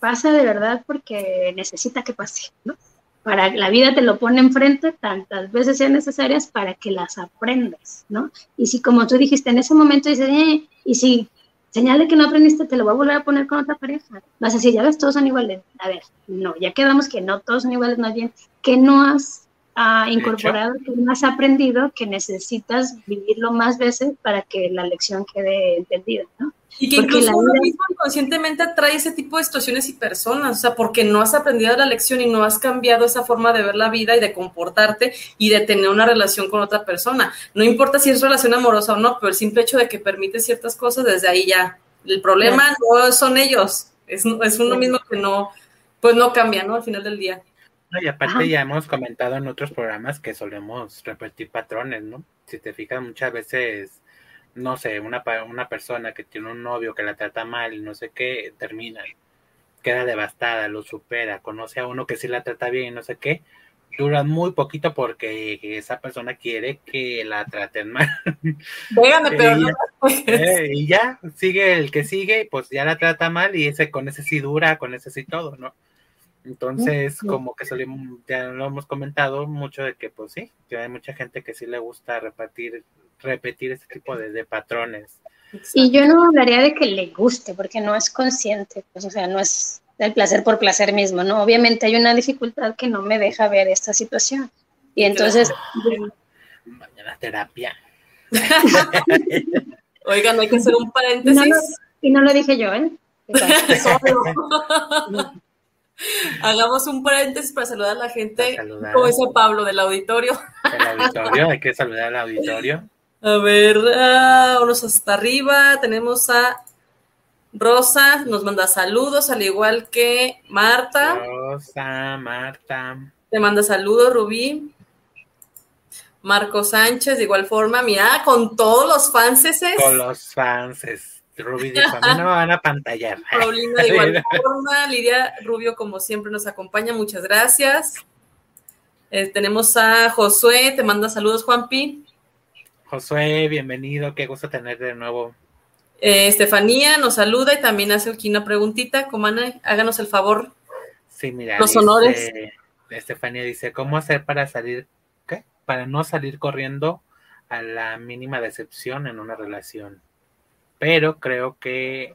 pasa de verdad porque necesita que pase, ¿no? Para la vida te lo pone enfrente tantas veces sean necesarias para que las aprendas, ¿no? Y si como tú dijiste en ese momento dices, eh, y si señal de que no aprendiste, te lo voy a volver a poner con otra pareja. Vas a decir, ya ves, todos son iguales. A ver, no, ya quedamos que no todos son iguales, más bien que no has ah, incorporado, que no has aprendido, que necesitas vivirlo más veces para que la lección quede entendida, ¿no? Y que incluso uno mismo inconscientemente atrae ese tipo de situaciones y personas, o sea, porque no has aprendido la lección y no has cambiado esa forma de ver la vida y de comportarte y de tener una relación con otra persona. No importa si es relación amorosa o no, pero el simple hecho de que permite ciertas cosas, desde ahí ya. El problema no son ellos, es, es uno mismo que no, pues no cambia, ¿no? Al final del día. Y aparte ya hemos comentado en otros programas que solemos repetir patrones, ¿no? Si te fijas, muchas veces no sé, una, una persona que tiene un novio que la trata mal y no sé qué, termina, queda devastada, lo supera, conoce a uno que sí la trata bien y no sé qué, duran muy poquito porque esa persona quiere que la traten mal. pero eh, y ya sigue el que sigue, pues ya la trata mal y ese con ese sí dura, con ese sí todo, ¿no? Entonces, como que salimos, ya lo hemos comentado mucho de que, pues sí, que hay mucha gente que sí le gusta repetir, repetir este tipo de, patrones. Y yo no hablaría de que le guste, porque no es consciente, pues, o sea, no es el placer por placer mismo, ¿no? Obviamente hay una dificultad que no me deja ver esta situación. Y entonces... Mañana terapia. Oigan, hay que hacer un paréntesis. y no lo dije yo, ¿eh? Hagamos un paréntesis para saludar a la gente, como dice Pablo, del auditorio. El auditorio, hay que saludar al auditorio. A ver, vamos hasta arriba. Tenemos a Rosa, nos manda saludos, al igual que Marta. Rosa, Marta. Te manda saludos, Rubí. Marco Sánchez, de igual forma, mira, con todos los fanses. Con los fanses. Rubí dijo, a mí no me van a pantallar. Paulina, de igual forma, Lidia Rubio, como siempre, nos acompaña, muchas gracias. Eh, tenemos a Josué, te manda saludos, Juanpi. Josué, bienvenido, qué gusto tenerte de nuevo. Eh, Estefanía nos saluda y también hace aquí una preguntita. Comana, háganos el favor. Sí, mira. Los honores. Estefanía dice, ¿cómo hacer para salir, qué? Para no salir corriendo a la mínima decepción en una relación pero creo que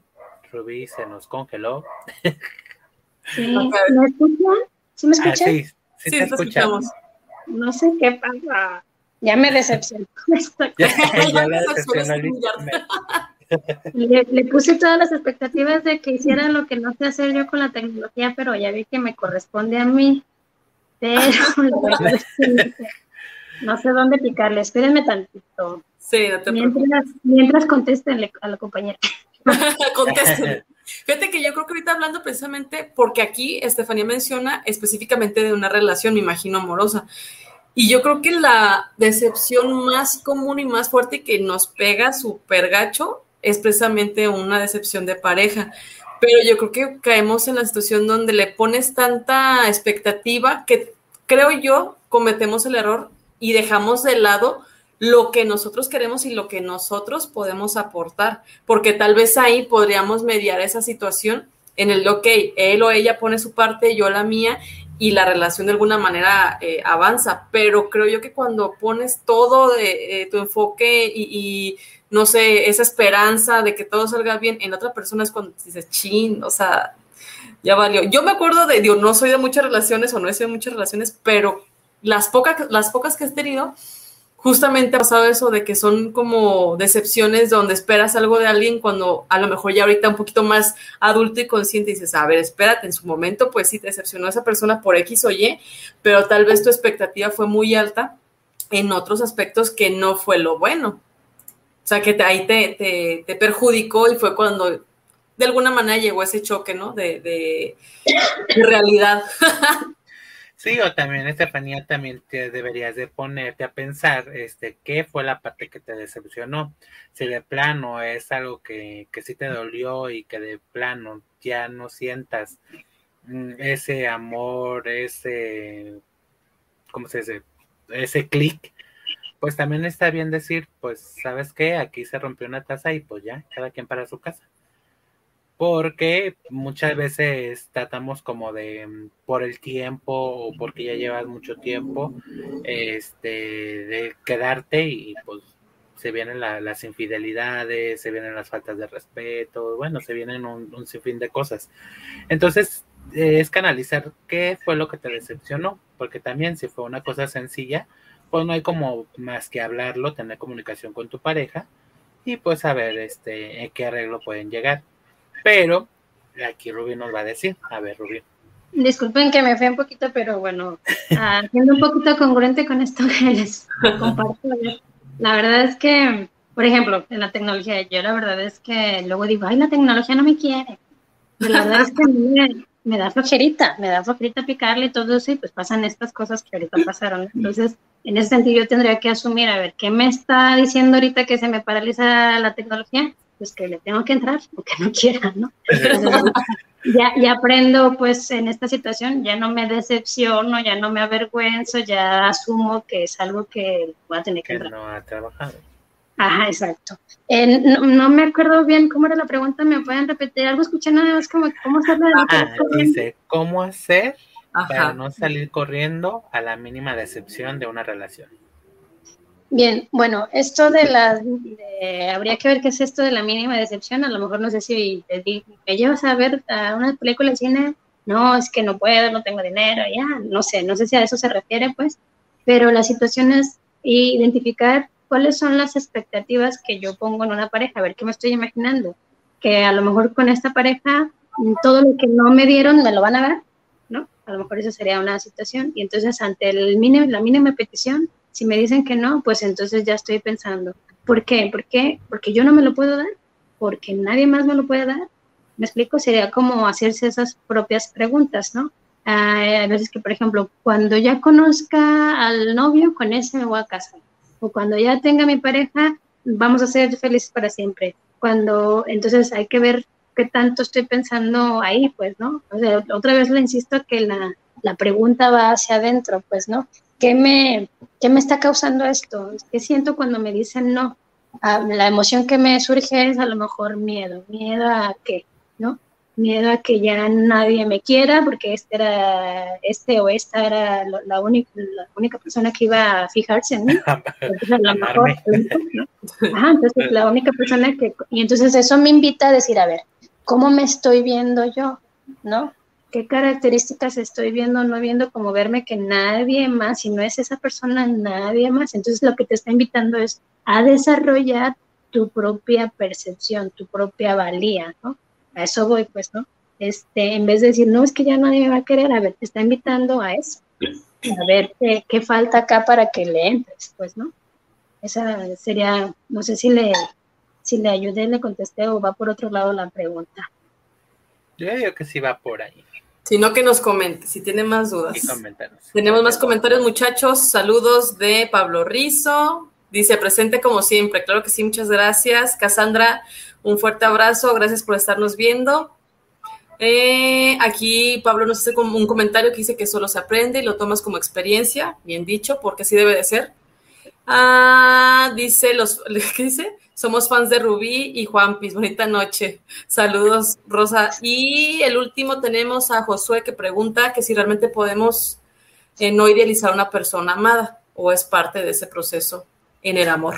Rubí se nos congeló. Sí, ¿me escuchan? ¿Sí me escuchan? sí, sí, te escuchamos. No sé qué pasa. Ya me decepcionó. ya, la le, le, puse todas las expectativas de que hiciera lo que no sé hacer yo con la tecnología, pero ya vi que me corresponde a mí. Pero no sé dónde picarle. Espérenme tantito. Sí, no te mientras, mientras contéstenle a la compañera. Contéstenle. Fíjate que yo creo que ahorita hablando precisamente, porque aquí Estefanía menciona específicamente de una relación, me imagino, amorosa. Y yo creo que la decepción más común y más fuerte que nos pega súper gacho es precisamente una decepción de pareja. Pero yo creo que caemos en la situación donde le pones tanta expectativa que creo yo cometemos el error y dejamos de lado lo que nosotros queremos y lo que nosotros podemos aportar, porque tal vez ahí podríamos mediar esa situación en el, ok, él o ella pone su parte, yo la mía, y la relación de alguna manera eh, avanza, pero creo yo que cuando pones todo de eh, tu enfoque y, no sé, esa esperanza de que todo salga bien en otra persona es cuando dices, chin, o sea, ya valió. Yo me acuerdo de, digo, no soy de muchas relaciones o no he sido de muchas relaciones, pero las pocas, las pocas que he tenido, justamente ha pasado eso de que son como decepciones donde esperas algo de alguien cuando a lo mejor ya ahorita un poquito más adulto y consciente dices, a ver, espérate, en su momento pues sí te decepcionó esa persona por X o Y, pero tal vez tu expectativa fue muy alta en otros aspectos que no fue lo bueno. O sea, que ahí te, te, perjudicó y fue cuando de alguna manera llegó ese choque, ¿no? De realidad. Sí, o también, Estefanía, también te deberías de ponerte a pensar, este, qué fue la parte que te decepcionó. Si de plano es algo que, que sí te dolió y que de plano ya no sientas mm, ese amor, ese, ¿cómo se dice? Ese clic, pues también está bien decir, pues, ¿sabes qué? Aquí se rompió una taza y pues ya, cada quien para su casa porque muchas veces tratamos como de mm, por el tiempo o porque ya llevas mucho tiempo este de quedarte y pues se vienen las infidelidades, se vienen las faltas de respeto, bueno, se vienen un, un sinfín de cosas. Entonces, eh, es canalizar qué fue lo que te decepcionó, porque también si fue una cosa sencilla, pues no hay como más que hablarlo, tener comunicación con tu pareja y pues saber este, en qué arreglo pueden llegar. Pero aquí Rubí nos va a decir, a ver Rubí. Disculpen que me fui un poquito, pero bueno, ah, siendo un poquito congruente con esto que les comparto, la verdad es que, por ejemplo, en la tecnología, yo la verdad es que luego digo, ay, la tecnología no me quiere. la verdad es que me, me da flojerita, me da flojerita picarle y todo eso, y pues pasan estas cosas que ahorita pasaron. Entonces, en ese sentido, yo tendría que asumir, a ver, ¿qué me está diciendo ahorita que se me paraliza la tecnología? Pues que le tengo que entrar, aunque no quiera, ¿no? ya, ya aprendo, pues, en esta situación, ya no me decepciono, ya no me avergüenzo, ya asumo que es algo que voy a tener que, que no ha trabajado. Ajá, exacto. Eh, no, me acuerdo bien cómo era la pregunta, ¿me pueden repetir algo? Escuché nada más como cómo hacer ah, dice, ¿cómo hacer para no salir corriendo a la mínima decepción de una relación? Bien, bueno, esto de la, habría que ver qué es esto de la mínima decepción, a lo mejor no sé si me llevas a ver a una película de cine, no, es que no puedo, no tengo dinero, ya, no sé, no sé si a eso se refiere, pues, pero la situación es identificar cuáles son las expectativas que yo pongo en una pareja, a ver qué me estoy imaginando, que a lo mejor con esta pareja todo lo que no me dieron me lo van a dar, ¿no? A lo mejor esa sería una situación. Y entonces ante el mínimo, la mínima petición, si me dicen que no, pues entonces ya estoy pensando, ¿por qué? ¿Por qué? Porque yo no me lo puedo dar, porque nadie más me lo puede dar. Me explico, sería como hacerse esas propias preguntas, ¿no? hay veces que, por ejemplo, cuando ya conozca al novio, con ese me voy a casar o cuando ya tenga mi pareja, vamos a ser felices para siempre. Cuando, entonces hay que ver qué tanto estoy pensando ahí, pues, ¿no? O sea, otra vez le insisto que la, la pregunta va hacia adentro, pues, ¿no? ¿Qué me, ¿Qué me está causando esto? ¿Qué siento cuando me dicen no? Ah, la emoción que me surge es a lo mejor miedo, miedo a qué, ¿no? miedo a que ya nadie me quiera porque este era este o esta era la única la única persona que iba a fijarse en mí entonces a lo mejor Ajá, entonces la única persona que y entonces eso me invita a decir a ver cómo me estoy viendo yo no qué características estoy viendo no viendo como verme que nadie más si no es esa persona nadie más entonces lo que te está invitando es a desarrollar tu propia percepción tu propia valía no a eso voy, pues, ¿no? Este, en vez de decir, no, es que ya nadie me va a querer, a ver, te está invitando a eso. A ver qué, falta acá para que le entres, pues, ¿no? Esa sería, no sé si le, si le ayudé, le contesté o va por otro lado la pregunta. Yo digo que sí va por ahí. Si no, que nos comente, si tiene más dudas. Tenemos más comentarios, muchachos. Saludos de Pablo Rizo. Dice, presente como siempre. Claro que sí, muchas gracias. Cassandra, un fuerte abrazo, gracias por estarnos viendo. Eh, aquí Pablo nos hace un comentario que dice que solo se aprende y lo tomas como experiencia, bien dicho, porque así debe de ser. Ah, dice los, ¿qué dice? Somos fans de Rubí y Juanpis. Bonita noche. Saludos, Rosa. Y el último tenemos a Josué que pregunta que si realmente podemos eh, no idealizar a una persona amada o es parte de ese proceso en el amor.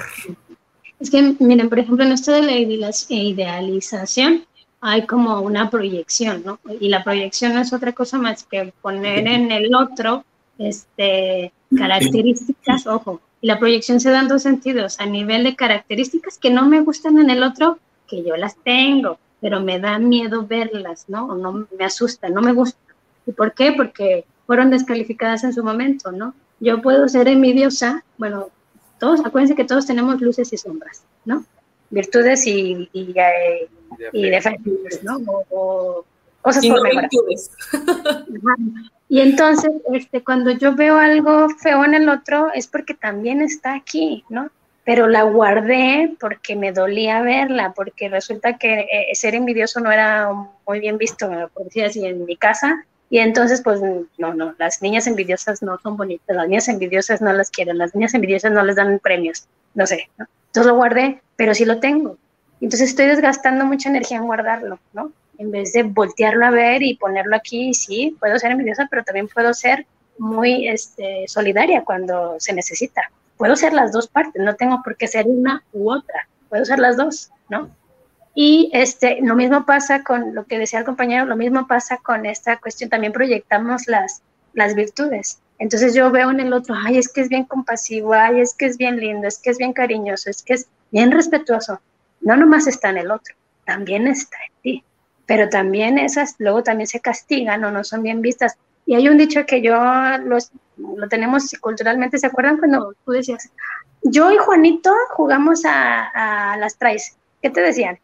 Es que, miren, por ejemplo, en esto de la idealización hay como una proyección, ¿no? Y la proyección no es otra cosa más que poner en el otro este, características, ojo, y la proyección se da en dos sentidos, a nivel de características que no me gustan en el otro, que yo las tengo, pero me da miedo verlas, ¿no? O no me asusta, no me gusta. ¿Y por qué? Porque fueron descalificadas en su momento, ¿no? Yo puedo ser envidiosa, bueno, todos, acuérdense que todos tenemos luces y sombras, ¿no? Virtudes y, y, eh, defectos, ¿no? O, cosas por mejorar. Y entonces, este, cuando yo veo algo feo en el otro, es porque también está aquí, ¿no? Pero la guardé porque me dolía verla, porque resulta que eh, ser envidioso no era muy bien visto, por decir así, en mi casa, y entonces, pues, no, no, las niñas envidiosas no son bonitas, las niñas envidiosas no las quieren, las niñas envidiosas no les dan premios, no sé, ¿no? Entonces lo guardé, pero sí lo tengo. Entonces estoy desgastando mucha energía en guardarlo, ¿no? En vez de voltearlo a ver y ponerlo aquí, sí, puedo ser envidiosa, pero también puedo ser muy este, solidaria cuando se necesita. puedo ser las dos partes, no tengo por qué ser una u otra, puedo ser las dos, ¿no? Y este, lo mismo pasa con lo que decía el compañero, lo mismo pasa con esta cuestión, también proyectamos las, las virtudes. Entonces yo veo en el otro, ay, es que es bien compasivo, ay, es que es bien lindo, es que es bien cariñoso, es que es bien respetuoso. No nomás está en el otro, también está en ti. Pero también esas luego también se castigan o no son bien vistas. Y hay un dicho que yo los, lo tenemos culturalmente, ¿se acuerdan cuando tú decías, yo y Juanito jugamos a, las traes? ¿Qué te decían?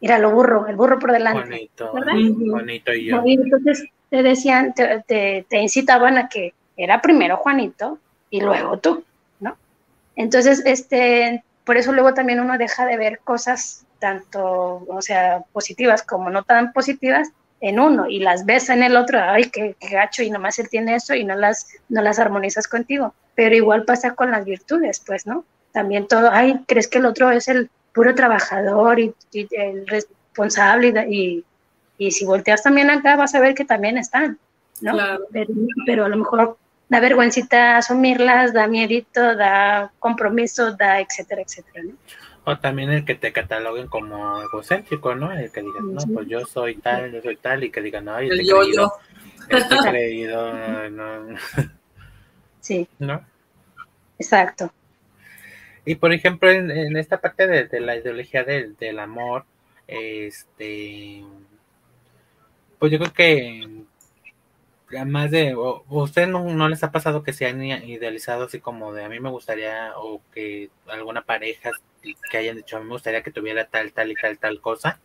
Mira, lo burro, el burro por delante. Juanito, y yo. entonces te decían, te, te, incitaban a que era primero Juanito y luego tú, ¿no? Entonces, este, por eso luego también uno deja de ver cosas tanto, o sea, positivas como no tan positivas en uno y las ves en el otro, ay, qué, gacho, y nomás él tiene eso y no las, no las armonizas contigo. Pero igual pasa con las virtudes, pues, ¿no? También todo, ay, crees que el otro es el puro trabajador y, el responsable y, y, si volteas también acá vas a ver que también están, ¿no? Pero, a lo mejor da vergüencita asumirlas, da miedito, da compromiso, da etcétera, etcétera, ¿no? O también el que te cataloguen como egocéntrico, ¿no? El que digan, no, pues yo soy tal, yo soy tal, y que digan, no, este yo, creído, yo. este creído, no. Sí. ¿No? Exacto. Y por ejemplo, en, esta parte de, la ideología del, del amor, este, pues yo creo que más de, o, ¿usted no, no, les ha pasado que se han idealizado así como de a mí me gustaría, o que alguna pareja que hayan dicho a mí me gustaría que tuviera tal, tal y tal, tal cosa?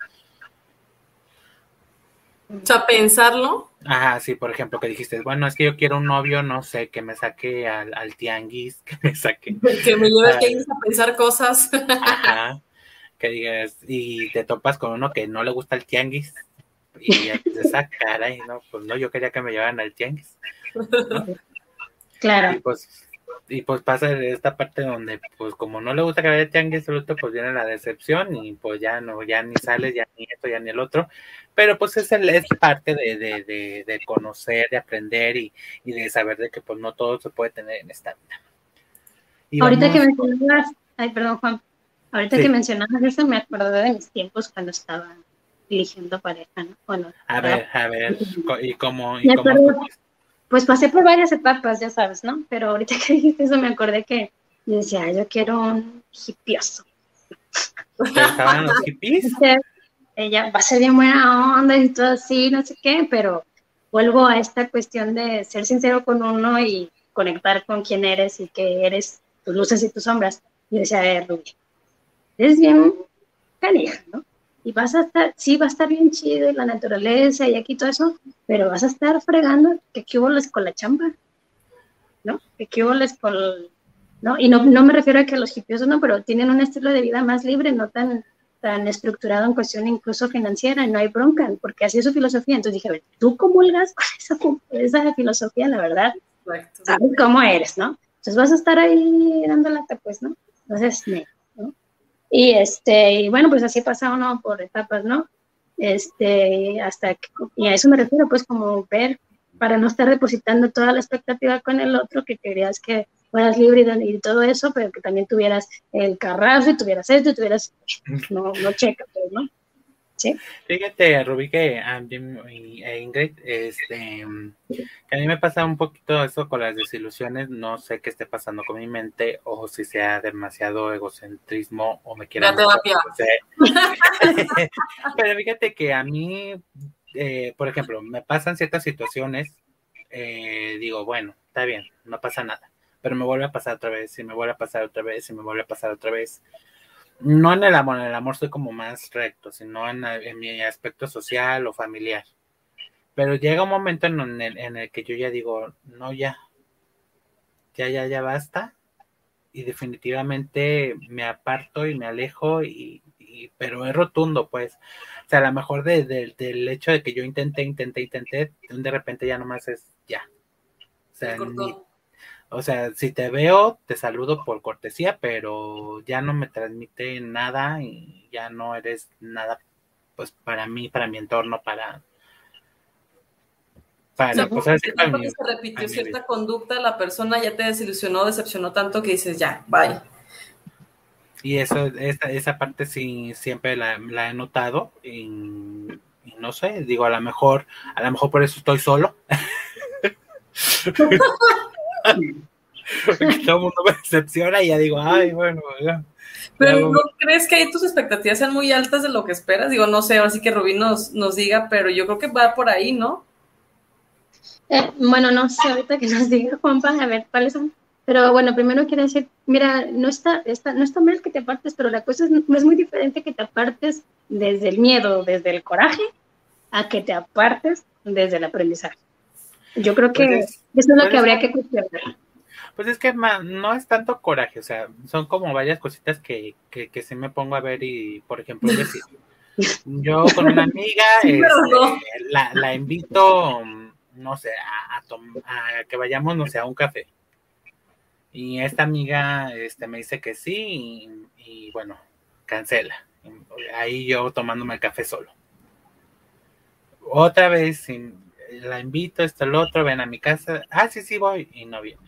O sea, pensarlo. Ajá, sí, por ejemplo, que dijiste, bueno, es que yo quiero un novio, no sé, que me saque al, al tianguis, que me saque. Que me lleve al tianguis a pensar cosas. Ajá, que digas, y te topas con uno que no le gusta el tianguis, y esa cara, y no, pues no, yo quería que me llevaran al tianguis. Claro. Y pues, y pues pasa esta parte donde, pues como no le gusta que vaya tianguis, pues viene la decepción y pues ya no, ya ni sales, ya ni esto, ya ni el otro. Pero pues es, el, es parte de, de, de, de conocer, de aprender y, y, de saber de que pues no todo se puede tener en esta vida. Y Ahorita que mencionabas, ay, perdón Juan, ahorita que mencionabas eso me acordé de mis tiempos cuando estaba eligiendo pareja, ¿no? Bueno, a ver, a ver, ¿y cómo? Y pues pasé por varias etapas, ya sabes, ¿no? Pero ahorita que dijiste eso me acordé que yo decía, yo quiero un hipioso. ¿Estaban los hippies? Ella va a ser bien buena onda y todo así, no sé qué, pero vuelvo a esta cuestión de ser sincero con uno y conectar con quién eres y que eres tus luces y tus sombras. Y decía, a ver, eres bien canija, ¿no? Y vas a estar, sí, va a estar bien chido y la naturaleza y aquí todo eso, pero vas a estar fregando que qué hubo con la chamba, ¿no? Que qué hubo con, ¿no? Y no, no me refiero a que los hipiosos no, pero tienen un estilo de vida más libre, no tan, tan estructurado en cuestión incluso financiera, no hay bronca, porque así es su filosofía. Entonces dije, a ver, ¿tú comulgas con esa, esa filosofía, la verdad? Sabes cómo eres, ¿no? Entonces vas a estar ahí dando lata, pues, ¿no? Entonces, y este, y bueno, pues así pasa por etapas, ¿no? Este, hasta que, y a eso me refiero, pues como ver, para no estar depositando toda la expectativa con el otro, que querías que fueras libre y, todo eso, pero que también tuvieras el carrazo y tuvieras esto y tuvieras, no, no checa, pues, ¿no? Fíjate, Rubí, que a e Ingrid, este, que a mí me pasa un poquito eso con las desilusiones, no sé qué esté pasando con mi mente o si sea demasiado egocentrismo o me quiera... Pero fíjate que a mí, eh, por ejemplo, me pasan ciertas situaciones, eh, digo, bueno, está bien, no pasa nada, pero me vuelve a pasar otra vez, y me vuelve a pasar otra vez, y me vuelve a pasar otra vez no en el amor, en el amor soy como más recto, sino en, mi aspecto social o familiar. Pero llega un momento en el, en el que yo ya digo, no, ya, ya, ya, ya basta. Y definitivamente me aparto y me alejo, y, pero es rotundo, pues. O sea, a lo mejor del hecho de que yo intenté, intenté, intenté, de repente ya nomás es ya. O sea, o sea, si te veo, te saludo por cortesía, pero ya no me transmite nada y ya no eres nada, pues para mí, para mi entorno, para, Para, pues, se repitió cierta conducta, la persona ya te desilusionó, decepcionó tanto que dices, ya, bye. Y eso, esa, esa parte sí siempre la, he notado y, no sé, digo, a lo mejor, a lo mejor por eso estoy solo. Porque todo el mundo me decepciona y ya digo, ay, bueno, Pero ¿no crees que ahí tus expectativas sean muy altas de lo que esperas? Digo, no sé, así que Rubí nos, nos diga, pero yo creo que va por ahí, ¿no? Eh, bueno, no sé, ahorita que nos diga Juanpa, a ver, ¿cuáles son? Pero bueno, primero quiero decir, mira, no está, está, no está mal que te apartes, pero la cosa es, es muy diferente que te apartes desde el miedo, desde el coraje, a que te apartes desde el aprendizaje. Yo creo que pues eso es lo que pues habría que cuestionar. Pues es que no es tanto coraje, o sea, son como varias cositas que, que, que sí me pongo a ver y, por ejemplo, decir, yo con una amiga este, la, la, invito, no sé, a, a, que vayamos, no sé, a un café. Y esta amiga este, me dice que sí y, bueno, cancela. Ahí yo tomándome el café solo. Otra vez la invito, esto, el otro, ven a mi casa. Ah, sí, sí, voy. Y no viene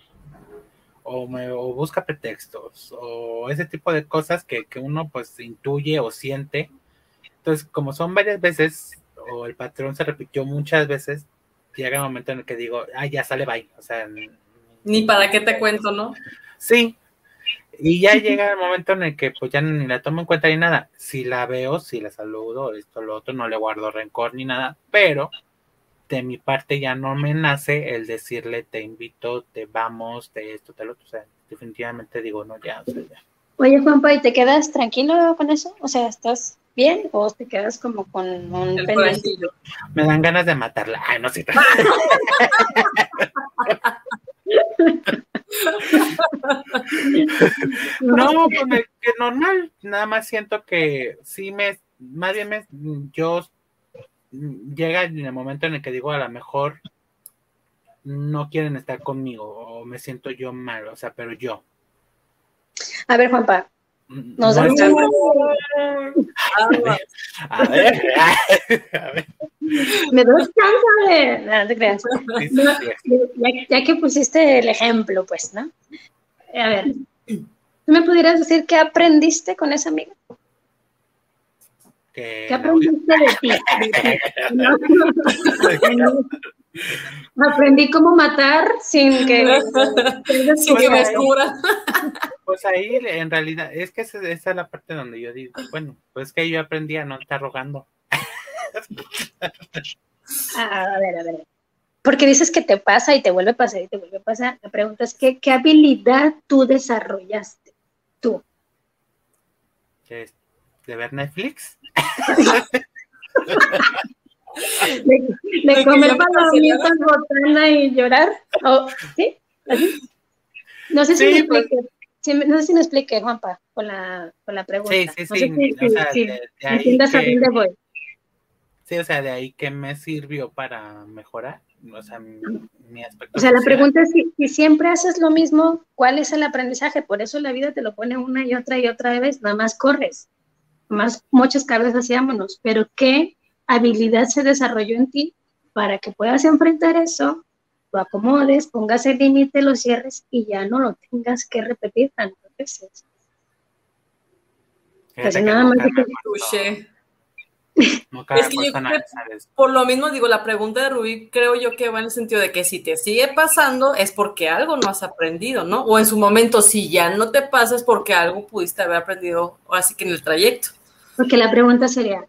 o, me, o busca pretextos o ese tipo de cosas que, uno pues intuye o siente. Entonces, como son varias veces o el patrón se repitió muchas veces, llega el momento en el que digo, ah, ya sale bye. O sea, ni para qué te cuento, ¿no? Sí. Y ya llega el momento en el que pues ya ni la tomo en cuenta ni nada. Si la veo, si la saludo, esto, lo otro, no le guardo rencor ni nada, pero de mi parte ya no me nace el decirle te invito, te vamos, te esto, te lo otro. O sea, definitivamente digo, no, ya, o sea, ya. Oye, Juanpa, ¿y te quedas tranquilo con eso? O sea, ¿estás bien o te quedas como con un pendiente? Me dan ganas de matarla. Ay, no sé. no, pues que normal. Nada más siento que sí me, más bien me, yo llega en el momento en el que digo a lo mejor no quieren estar conmigo o me siento yo mal, o sea, pero yo. A ver, Juanpa. Mm, nos a, ver, a ver, a ver. Me doy chance de. No, te creas. ya, ya, que pusiste el ejemplo, pues, ¿no? A ver, ¿tú me pudieras decir qué aprendiste con esa amiga? ¿Qué aprendiste de ti? Aprendí cómo matar sin que, sin que me Pues ahí en realidad es que esa, es la parte donde yo digo, bueno, pues que yo aprendí a no estar rogando. Ah, a ver, a ver. Porque dices que te pasa y te vuelve a pasar y te vuelve a pasar. La pregunta es, ¿qué, qué habilidad tú desarrollaste? Tú. ¿De ver Netflix? De, comer palomitas, botana y llorar. ¿Sí? No sé si me pues. explique. no sé si me expliqué, Juanpa, con la, con la pregunta. Sí, sí, sí. o sea, de, voy. Sí, o sea, de ahí que me sirvió para mejorar. O sea, mi, aspecto. O sea, la pregunta es si, si, siempre haces lo mismo, ¿cuál es el aprendizaje? Por eso la vida te lo pone una y otra y otra vez, nada más corres más muchas cargas hacíamos, pero qué habilidad se desarrolló en ti para que puedas enfrentar eso, lo acomodes, pongas el límite, lo cierres y ya no lo tengas que repetir tantas veces. Pues nada más que es que yo por lo mismo digo, la pregunta de Rubí creo yo que va en el sentido de que si te sigue pasando es porque algo no has aprendido, ¿no? O en su momento, si ya no te pasa es porque algo pudiste haber aprendido, así que en el trayecto. Porque la pregunta sería,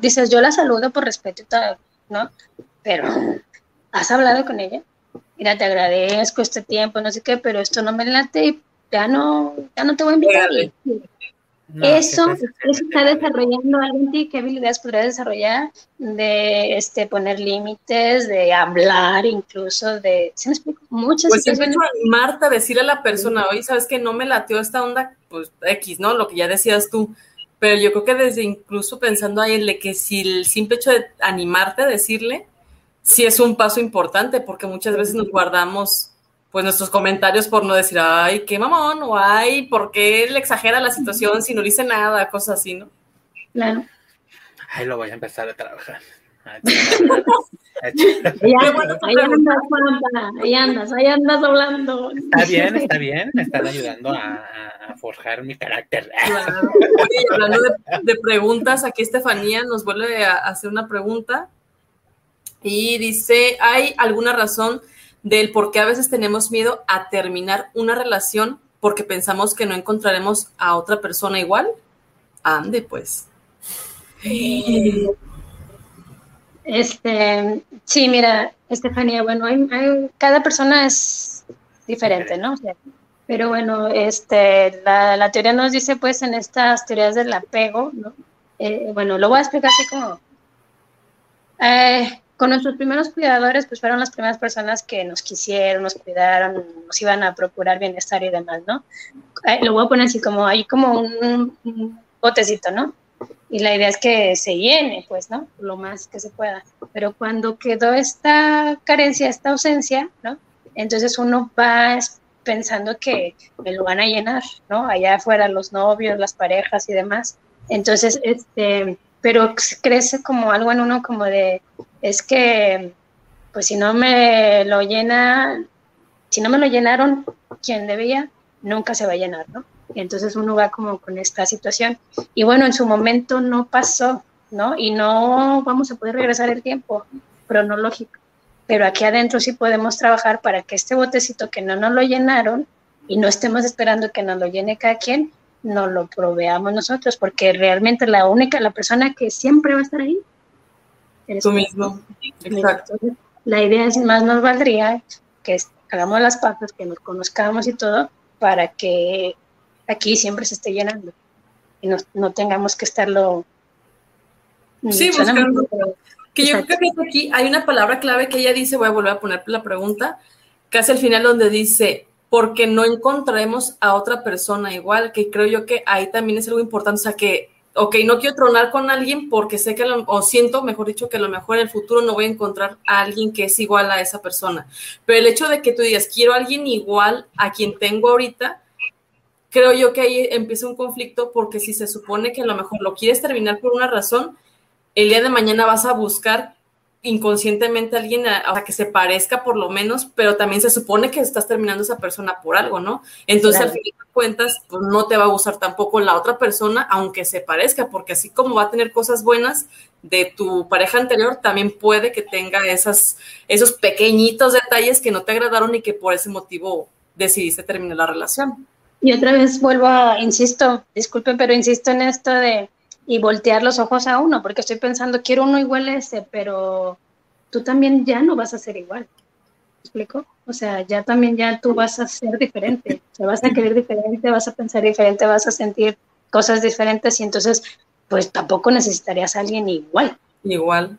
dices, yo la saludo por respeto y todo, ¿no? Pero, ¿has hablado con ella? Mira, te agradezco este tiempo, no sé qué, pero esto no me late y ya no, ya no te voy a invitar eso, está desarrollando algo en ti, ¿qué habilidades podrías desarrollar? De este, poner límites, de hablar incluso, de, ¿se me explico? Muchas Pues situaciones. Marta, decirle a la persona, oye, ¿sabes que no me latió esta onda? Pues X, ¿no? Lo que ya decías tú. Pero yo creo que desde incluso pensando ahí en de que si el simple hecho de animarte a decirle, sí es un paso importante, porque muchas veces nos guardamos pues nuestros comentarios por no decir, ay, qué mamón, o ay, ¿por qué le exagera la situación si no dice nada? Cosas así, ¿no? Claro. Ahí lo voy a empezar a trabajar. ahí, andas, ahí andas, ahí andas, hablando. Está bien, está bien, me están ayudando a, forjar mi carácter. hablando de, preguntas, aquí Estefanía nos vuelve a hacer una pregunta y dice, ¿hay alguna razón del por qué a veces tenemos miedo a terminar una relación porque pensamos que no encontraremos a otra persona igual? Ande, pues. Este, sí, mira, Estefanía, bueno, cada persona es diferente, ¿no? pero bueno, este, la, teoría nos dice, pues, en estas teorías del apego, ¿no? Eh, bueno, lo voy a explicar así como, eh, con nuestros primeros cuidadores, pues fueron las primeras personas que nos quisieron, nos cuidaron, nos iban a procurar bienestar y demás, ¿no? Eh, lo voy a poner así como, hay como un botecito, ¿no? Y la idea es que se llene, pues, ¿no? Lo más que se pueda. Pero cuando quedó esta carencia, esta ausencia, ¿no? Entonces uno va pensando que me lo van a llenar, ¿no? Allá afuera los novios, las parejas y demás. Entonces, este, pero crece como algo en uno como de, es que, pues si no me lo llena, si no me lo llenaron quien debía, nunca se va a llenar, ¿no? Entonces uno va como con esta situación. Y bueno, en su momento no pasó, ¿no? Y no vamos a poder regresar el tiempo cronológico. Pero aquí adentro sí podemos trabajar para que este botecito que no nos lo llenaron y no estemos esperando que nos lo llene cada quien, nos lo proveamos nosotros, porque realmente la única, la persona que siempre va a estar ahí. Eres tú mismo. Exacto. La idea es más nos valdría que hagamos las patas, que nos conozcamos y todo, para que aquí siempre se esté llenando y no, tengamos que estarlo. Mm, sí, buscando. Que yo creo que aquí hay una palabra clave que ella dice, voy a volver a poner la pregunta, casi al final donde dice, porque no encontraremos a otra persona igual, que creo yo que ahí también es algo importante, o sea que, ok, no quiero tronar con alguien porque sé que, o siento, mejor dicho, que a lo mejor en el futuro no voy a encontrar a alguien que es igual a esa persona, pero el hecho de que tú digas, quiero a alguien igual a quien tengo ahorita, creo yo que ahí empieza un conflicto porque si se supone que a lo mejor lo quieres terminar por una razón, el día de mañana vas a buscar inconscientemente a alguien a, que se parezca por lo menos, pero también se supone que estás terminando esa persona por algo, ¿no? Entonces al final de cuentas, pues no te va a gustar tampoco la otra persona, aunque se parezca, porque así como va a tener cosas buenas de tu pareja anterior, también puede que tenga esas, esos pequeñitos detalles que no te agradaron y que por ese motivo decidiste terminar la relación. Y otra vez vuelvo a, insisto, disculpe, pero insisto en esto de y voltear los ojos a uno, porque estoy pensando, quiero uno igual a ese, pero tú también ya no vas a ser igual. ¿Me explico? O sea, ya también ya tú vas a ser diferente, o sea, vas a querer diferente, vas a pensar diferente, vas a sentir cosas diferentes y entonces, pues tampoco necesitarías a alguien igual. Igual.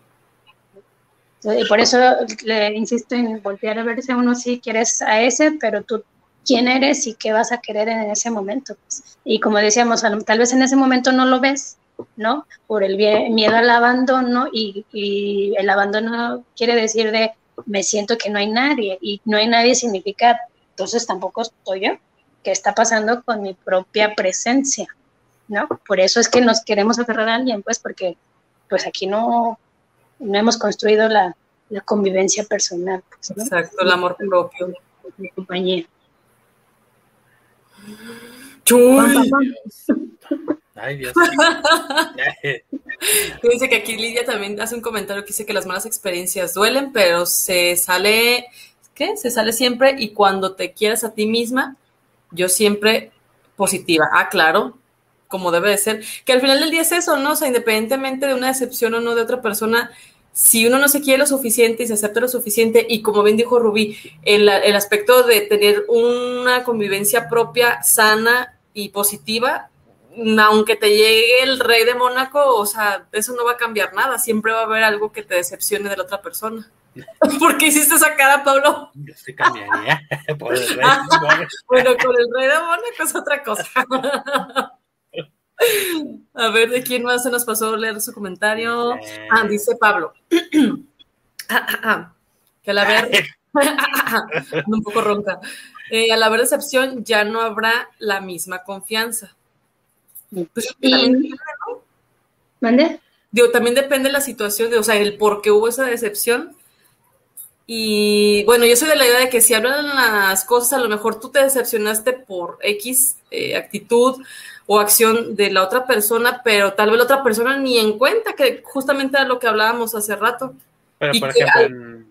Y por eso le insisto en voltear a verse a uno si quieres a ese, pero tú quién eres y qué vas a querer en ese momento. Pues. Y como decíamos, tal vez en ese momento no lo ves, ¿no? Por el miedo al abandono y, y, el abandono quiere decir de me siento que no hay nadie y no hay nadie significa, entonces tampoco estoy yo. ¿Qué está pasando con mi propia presencia? ¿No? Por eso es que nos queremos aferrar a alguien, pues porque pues aquí no, no hemos construido la, la convivencia personal. Pues, Exacto, el amor propio. Mi compañía. Ay, Dios. dice que aquí Lidia también hace un comentario que dice que las malas experiencias duelen, pero se sale, ¿qué? Se sale siempre y cuando te quieras a ti misma, yo siempre positiva. Ah, claro, como debe de ser. Que al final del día es eso, ¿no? O sea, independientemente de una decepción o no de otra persona, si uno no se quiere lo suficiente y se acepta lo suficiente, y como bien dijo Rubí, el, el aspecto de tener una convivencia propia, sana y positiva, aunque te llegue el rey de Mónaco, o sea, eso no va a cambiar nada, siempre va a haber algo que te decepcione de la otra persona. ¿Por qué hiciste esa cara, Pablo? Yo sí cambiaría por el rey de Mónaco. bueno, con el rey de Mónaco es otra cosa. A ver, ¿de quién más se nos pasó a leer su comentario? Ah, dice Pablo. que a la ver, un poco ronca. Eh, a la ver decepción ya no habrá la misma confianza. Pues, ¿Mande? Digo, también depende de la situación, de, o sea, el por qué hubo esa decepción. Y bueno, yo soy de la idea de que si hablan las cosas, a lo mejor tú te decepcionaste por X eh, actitud o acción de la otra persona, pero tal vez la otra persona ni en cuenta, que justamente era lo que hablábamos hace rato. Pero, por ejemplo,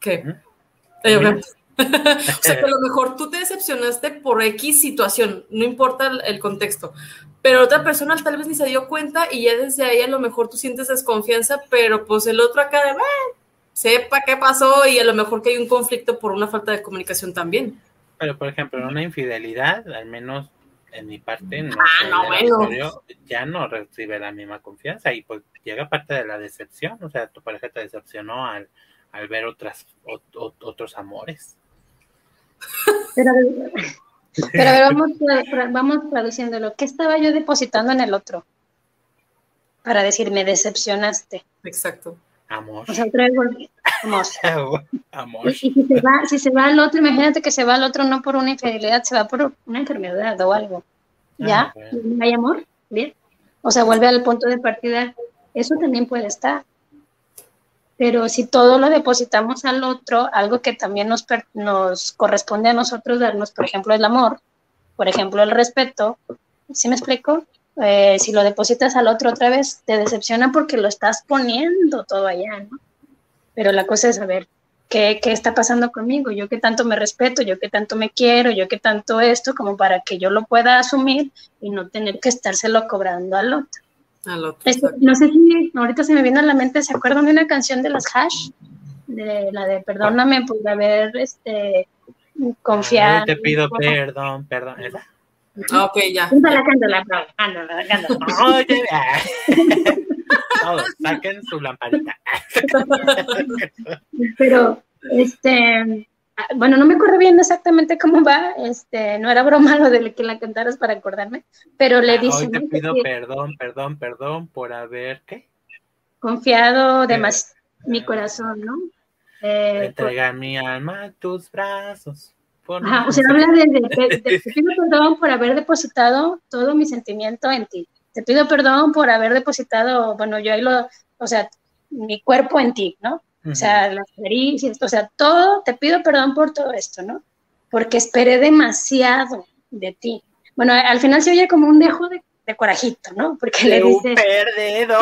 ¿qué? o sea, que a lo mejor tú te decepcionaste por X situación, no importa el, contexto, pero otra persona tal vez ni se dio cuenta y ya desde ahí a lo mejor tú sientes desconfianza, pero pues el otro acá de, ah, sepa qué pasó y a lo mejor que hay un conflicto por una falta de comunicación también. Pero por ejemplo, en una infidelidad, al menos en mi parte, no, ah, ya no recibe la misma confianza y pues llega parte de la decepción, o sea, tu pareja te decepcionó al, al ver otras, otros amores. Pero, pero a ver, vamos, vamos traduciéndolo. ¿Qué estaba yo depositando en el otro? Para decir, me decepcionaste. Exacto. Amor. O sea, otra vez amor. amor. Y, si, se va, si se va al otro, imagínate que se va al otro no por una infidelidad, se va por una enfermedad o algo. ¿Ya? Ah, ¿Hay amor? Bien. O sea, vuelve al punto de partida. Eso también puede estar. Pero si todo lo depositamos al otro, algo que también nos, nos corresponde a nosotros darnos, por ejemplo, el amor, por ejemplo, el respeto, ¿sí me explico? Eh, si lo depositas al otro otra vez, te decepciona porque lo estás poniendo todo allá, ¿no? Pero la cosa es saber qué, qué está pasando conmigo, yo qué tanto me respeto, yo qué tanto me quiero, yo qué tanto esto, como para que yo lo pueda asumir y no tener que estárselo cobrando al otro. Este, no sé si ahorita se me viene a la mente, ¿se acuerdan de una canción de los Hash? De la de Perdóname por haber este confiado. te pido perdón, perdón. Ah, ok, ya. Cántala, cántala, cántala, todos saquen su lamparita. Pero, este, Ah, bueno, no me acuerdo bien exactamente cómo va, este, no era broma lo de que la cantaras para acordarme, pero le dice... Hoy te pido perdón, perdón, perdón por haber, ¿qué? Confiado de más mi corazón, ¿no? Eh, Entrega mi alma a tus brazos. Ajá, o sea, habla de, te pido perdón por haber depositado todo mi sentimiento en ti. Te pido perdón por haber depositado, bueno, yo ahí lo, o sea, mi cuerpo en ti, ¿no? O sea, las caricias, o sea, todo, te pido perdón por todo esto, ¿no? Porque esperé demasiado de ti. Bueno, al final se oye como un dejo de, corajito, ¿no? Porque le dice... perdido!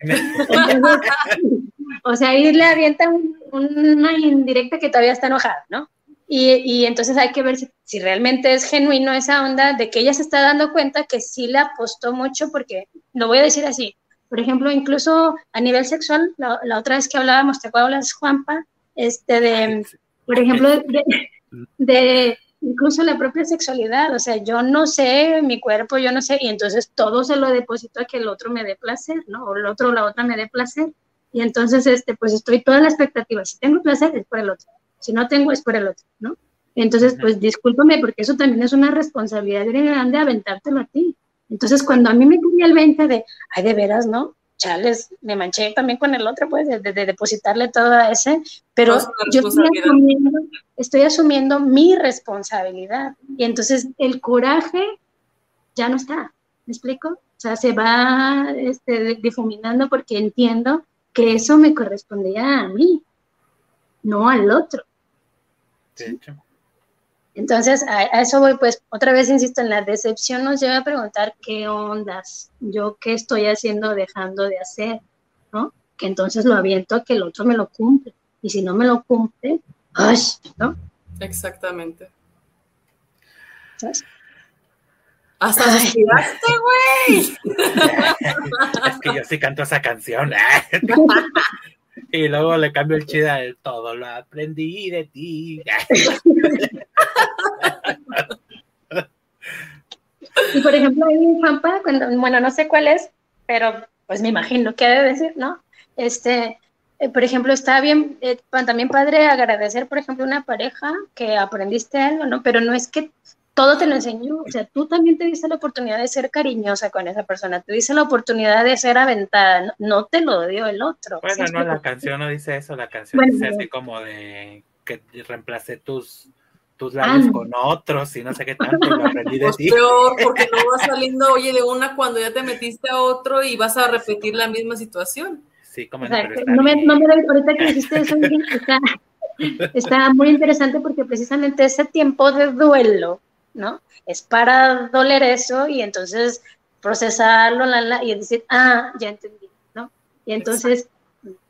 o sea, ahí le avienta una indirecta que todavía está enojada, ¿no? Y, y entonces hay que ver si, si, realmente es genuino esa onda de que ella se está dando cuenta que sí le apostó mucho, porque lo voy a decir así, por ejemplo, incluso a nivel sexual, la, otra vez que hablábamos, ¿te acuerdas, Juanpa? Este de, por ejemplo, de, incluso la propia sexualidad, o sea, yo no sé mi cuerpo, yo no sé, y entonces todo se lo deposito a que el otro me dé placer, ¿no? O el otro o la otra me dé placer. Y entonces, este, pues estoy toda la expectativa. Si tengo placer, es por el otro. Si no tengo, es por el otro, ¿no? Entonces, pues discúlpame, porque eso también es una responsabilidad grande aventártelo a ti. Entonces, cuando a mí me ponía el 20 de, ay, de veras, ¿no? Chales, me manché también con el otro, pues, de, depositarle todo a ese, pero yo estoy asumiendo, estoy asumiendo mi responsabilidad. Y entonces el coraje ya no está, ¿me explico? O sea, se va este, difuminando porque entiendo que eso me correspondía a mí, no al otro. De hecho. Entonces, a, eso voy, pues, otra vez insisto, en la decepción nos lleva a preguntar qué ondas, yo qué estoy haciendo, dejando de hacer, ¿no? Que entonces lo aviento a que el otro me lo cumple. Y si no me lo cumple, ¡ay! ¿no? Exactamente. ¿Sabes? Hasta respiraste, güey. es que yo sí canto esa canción. y luego le cambio el chida del todo lo aprendí de ti. Y por ejemplo, hay un Juanpa, cuando, bueno, no sé cuál es, pero pues me imagino que debe decir, ¿no? Este, eh, por ejemplo, está bien, eh, también padre agradecer, por ejemplo, una pareja que aprendiste algo, ¿no? Pero no es que todo te lo enseñó, o sea, tú también te diste la oportunidad de ser cariñosa con esa persona, te diste la oportunidad de ser aventada, no, te lo dio el otro. Bueno, no, la canción no dice eso, la canción dice así como de que reemplacé tus tus labios con otros y no sé qué tanto, lo aprendí de pues ti. peor, porque no vas saliendo, oye, de una cuando ya te metiste a otro y vas a repetir la misma situación. Sí, como no, me, no me, ahorita que dijiste eso, está, está muy interesante porque precisamente ese tiempo de duelo, ¿no? Es para doler eso y entonces procesarlo la, la, y decir, ah, ya entendí, ¿no? Y entonces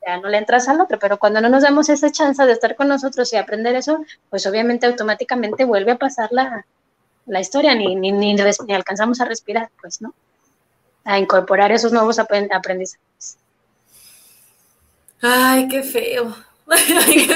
ya no le entras al otro, pero cuando no nos damos esa chance de estar con nosotros y aprender eso, pues obviamente automáticamente vuelve a pasar la, la historia, ni, ni, ni, ni, alcanzamos a respirar, pues, ¿no? A incorporar esos nuevos aprendizajes. Ay, qué feo. Ay,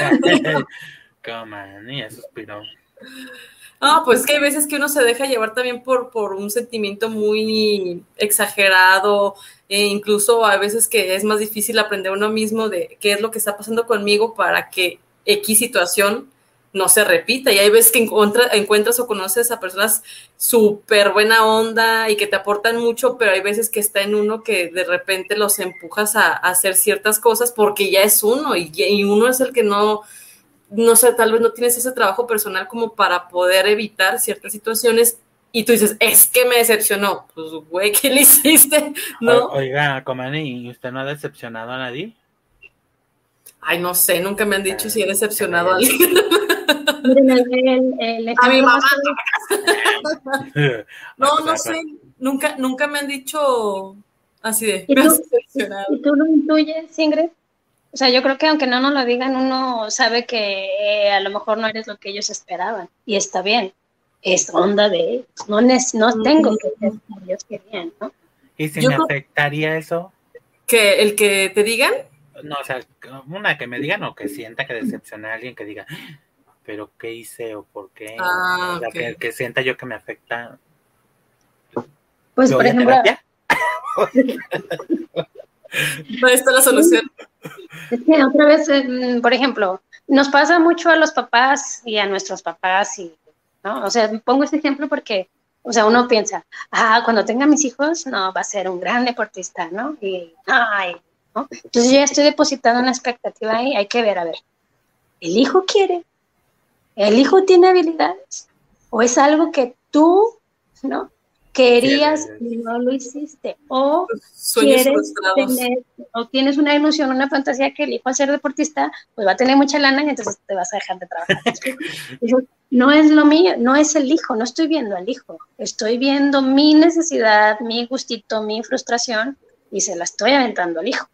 suspiró. Ah, pues que hay veces que uno se deja llevar también por, por un sentimiento muy exagerado, e incluso a veces que es más difícil aprender uno mismo de qué es lo que está pasando conmigo para que X situación no se repita. Y hay veces que encuentras o conoces a personas súper buena onda y que te aportan mucho, pero hay veces que está en uno que de repente los empujas a, hacer ciertas cosas porque ya es uno y uno es el que no, no sé, tal vez no tienes ese trabajo personal como para poder evitar ciertas situaciones y tú dices, es que me decepcionó. Pues, güey, ¿qué le hiciste? ¿No? Oiga, Comani, ¿y usted no ha decepcionado a nadie? Ay, no sé, nunca me han dicho si he decepcionado a alguien. a mi mamá. no, no sé, nunca, nunca me han dicho así de, ¿Y tú, ¿Y tú lo intuyes, Ingrid? O sea, yo creo que aunque no nos lo digan, uno sabe que eh, a lo mejor no eres lo que ellos esperaban y está bien. Es onda de ellos. No, no tengo que ser como ellos querían, ¿no? ¿Y si me afectaría eso? ¿Que el que te digan? No, o sea, una que me digan o que sienta que decepciona a alguien que diga, pero ¿qué hice o por qué? Ah, o sea, que, que, sienta yo que me afecta. Pues, por ejemplo. no, está la solución. Que otra vez, por ejemplo, nos pasa mucho a los papás y a nuestros papás, y, ¿no? O sea, pongo este ejemplo porque, o sea, uno piensa, ah, cuando tenga mis hijos, no, va a ser un gran deportista, ¿no? Y, ay, ¿no? Entonces yo ya estoy depositando una expectativa ahí, hay que ver, a ver, ¿el hijo quiere? ¿El hijo tiene habilidades? ¿O es algo que tú, ¿no? Querías y no lo hiciste. O quieres tener, o tienes una ilusión, una fantasía que el hijo al ser deportista, pues va a tener mucha lana y entonces te vas a dejar de trabajar. no es lo mío, no es el hijo, no estoy viendo al hijo, estoy viendo mi necesidad, mi gustito, mi frustración y se la estoy aventando al hijo.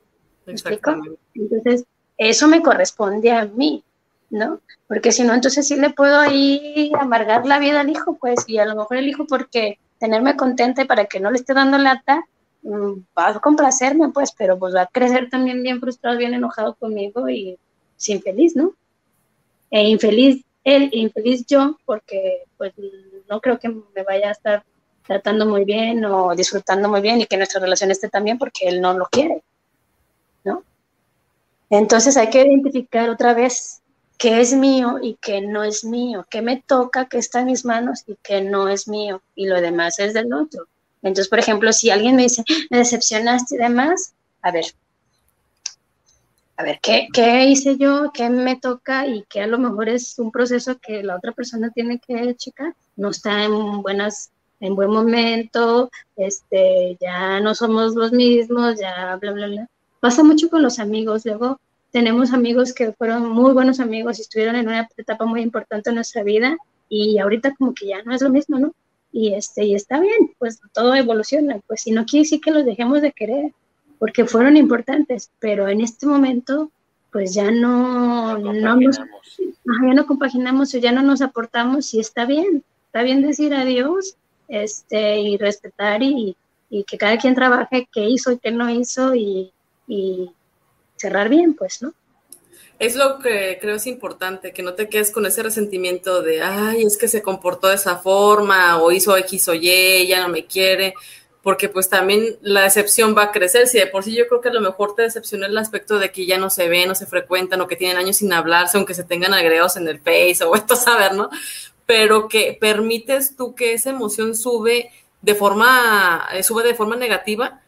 ¿Me explico? Entonces, eso me corresponde a mí, ¿no? Porque si no, entonces sí le puedo ahí amargar la vida al hijo, pues, y a lo mejor el hijo porque tenerme contenta para que no le esté dando lata, mm, va a complacerme, pues, pero pues va a crecer también bien frustrado, bien enojado conmigo y sin feliz, ¿no? E infeliz él, infeliz yo, porque pues no creo que me vaya a estar tratando muy bien o disfrutando muy bien y que nuestra relación esté tan bien porque él no lo quiere, ¿no? Entonces hay que identificar otra vez qué es mío y qué no es mío, qué me toca, qué está en mis manos y qué no es mío, y lo demás es del otro. Entonces, por ejemplo, si alguien me dice, me decepcionaste y demás, a ver, a ver, ¿qué, ¿qué, hice yo? ¿Qué me toca? Y qué a lo mejor es un proceso que la otra persona tiene que checar. No está en buenas, en buen momento, este, ya no somos los mismos, ya bla, bla, bla. Pasa mucho con los amigos. Luego tenemos amigos que fueron muy buenos amigos y estuvieron en una etapa muy importante en nuestra vida y ahorita como que ya no es lo mismo, ¿no? Y, este, y está bien, pues todo evoluciona, pues si no quiere decir que los dejemos de querer, porque fueron importantes, pero en este momento pues ya no, no, nos, ya no compaginamos o ya no nos aportamos y está bien, está bien decir adiós este, y respetar y, y que cada quien trabaje qué hizo y qué no hizo y, y cerrar bien, pues, ¿no? Es lo que creo es importante, que no te quedes con ese resentimiento de, ay, es que se comportó de esa forma o hizo X o Y, ya no me quiere, porque pues también la decepción va a crecer. Si de por sí yo creo que a lo mejor te decepciona el aspecto de que ya no se ven, no se frecuentan o que tienen años sin hablarse, aunque se tengan agregados en el Face o esto saber, ¿no? Pero que permites tú que esa emoción sube de forma, eh, sube de forma negativa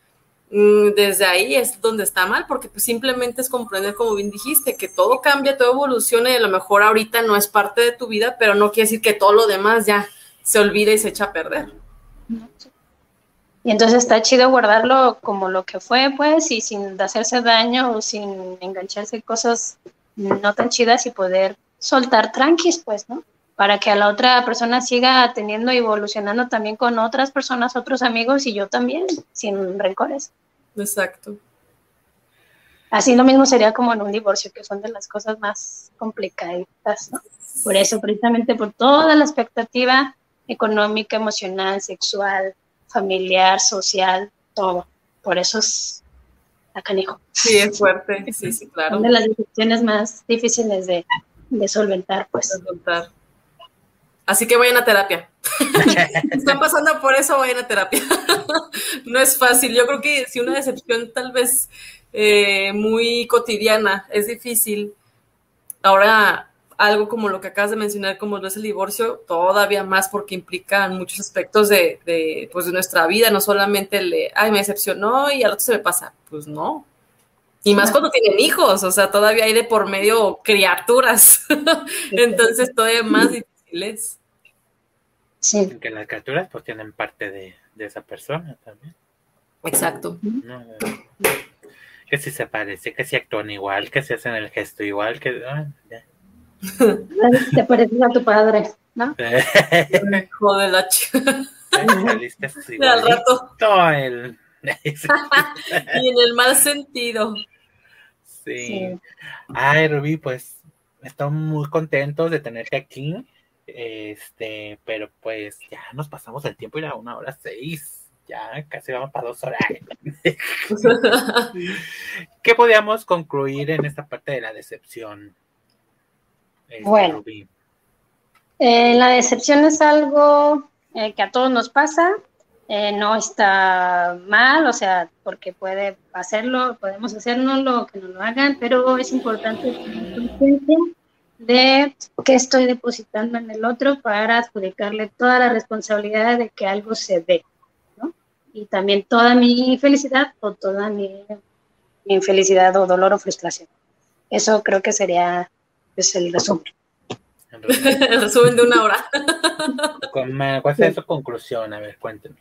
desde ahí es donde está mal, porque pues simplemente es comprender, como bien dijiste, que todo cambia, todo evoluciona y a lo mejor ahorita no es parte de tu vida, pero no quiere decir que todo lo demás ya se olvide y se echa a perder. Y entonces está chido guardarlo como lo que fue, pues, y sin hacerse daño o sin engancharse cosas no tan chidas y poder soltar tranquis, pues, ¿no? Para que a la otra persona siga teniendo y evolucionando también con otras personas, otros amigos y yo también, sin rencores. Exacto. Así lo mismo sería como en un divorcio, que son de las cosas más complicadas, ¿no? Por eso, precisamente por toda la expectativa económica, emocional, sexual, familiar, social, todo. Por eso es acanijo. Sí, es fuerte, sí, sí, claro. Una de las decisiones más difíciles de, solventar, pues. Solventar. Así que vayan a terapia. Están pasando por eso, vayan a terapia. no es fácil. Yo creo que si una decepción tal vez eh, muy cotidiana es difícil, ahora algo como lo que acabas de mencionar, como lo es el divorcio, todavía más porque implica muchos aspectos de, de, pues de nuestra vida, no solamente el de, ay, me decepcionó y al otro se me pasa. Pues no. Y más cuando tienen hijos, o sea, todavía hay de por medio criaturas. Entonces, todavía más difíciles. Sí. Que las criaturas pues tienen parte de, esa persona también. Exacto. que si se parece, que si actúan igual, que si hacen el gesto igual, que... Ah, te pareces a tu padre, ¿no? Joder, la Y al rato. y en el mal sentido. Sí. Ay, Rubí, pues estamos muy contentos de tenerte aquí. Este, pero pues ya nos pasamos el tiempo y era una hora seis. Ya casi vamos para dos horas. ¿Qué podíamos concluir en esta parte de la decepción? Este, bueno, eh, la decepción es algo eh, que a todos nos pasa, eh, no está mal, o sea, porque puede hacerlo, podemos hacerlo, que no lo hagan, pero es importante tener de qué estoy depositando en el otro para adjudicarle toda la responsabilidad de que algo se dé, ¿no? Y también toda mi felicidad o toda mi infelicidad o dolor o frustración. Eso creo que sería es el resumen. el resumen de una hora. ¿Cuál es tu conclusión? A ver, cuénteme.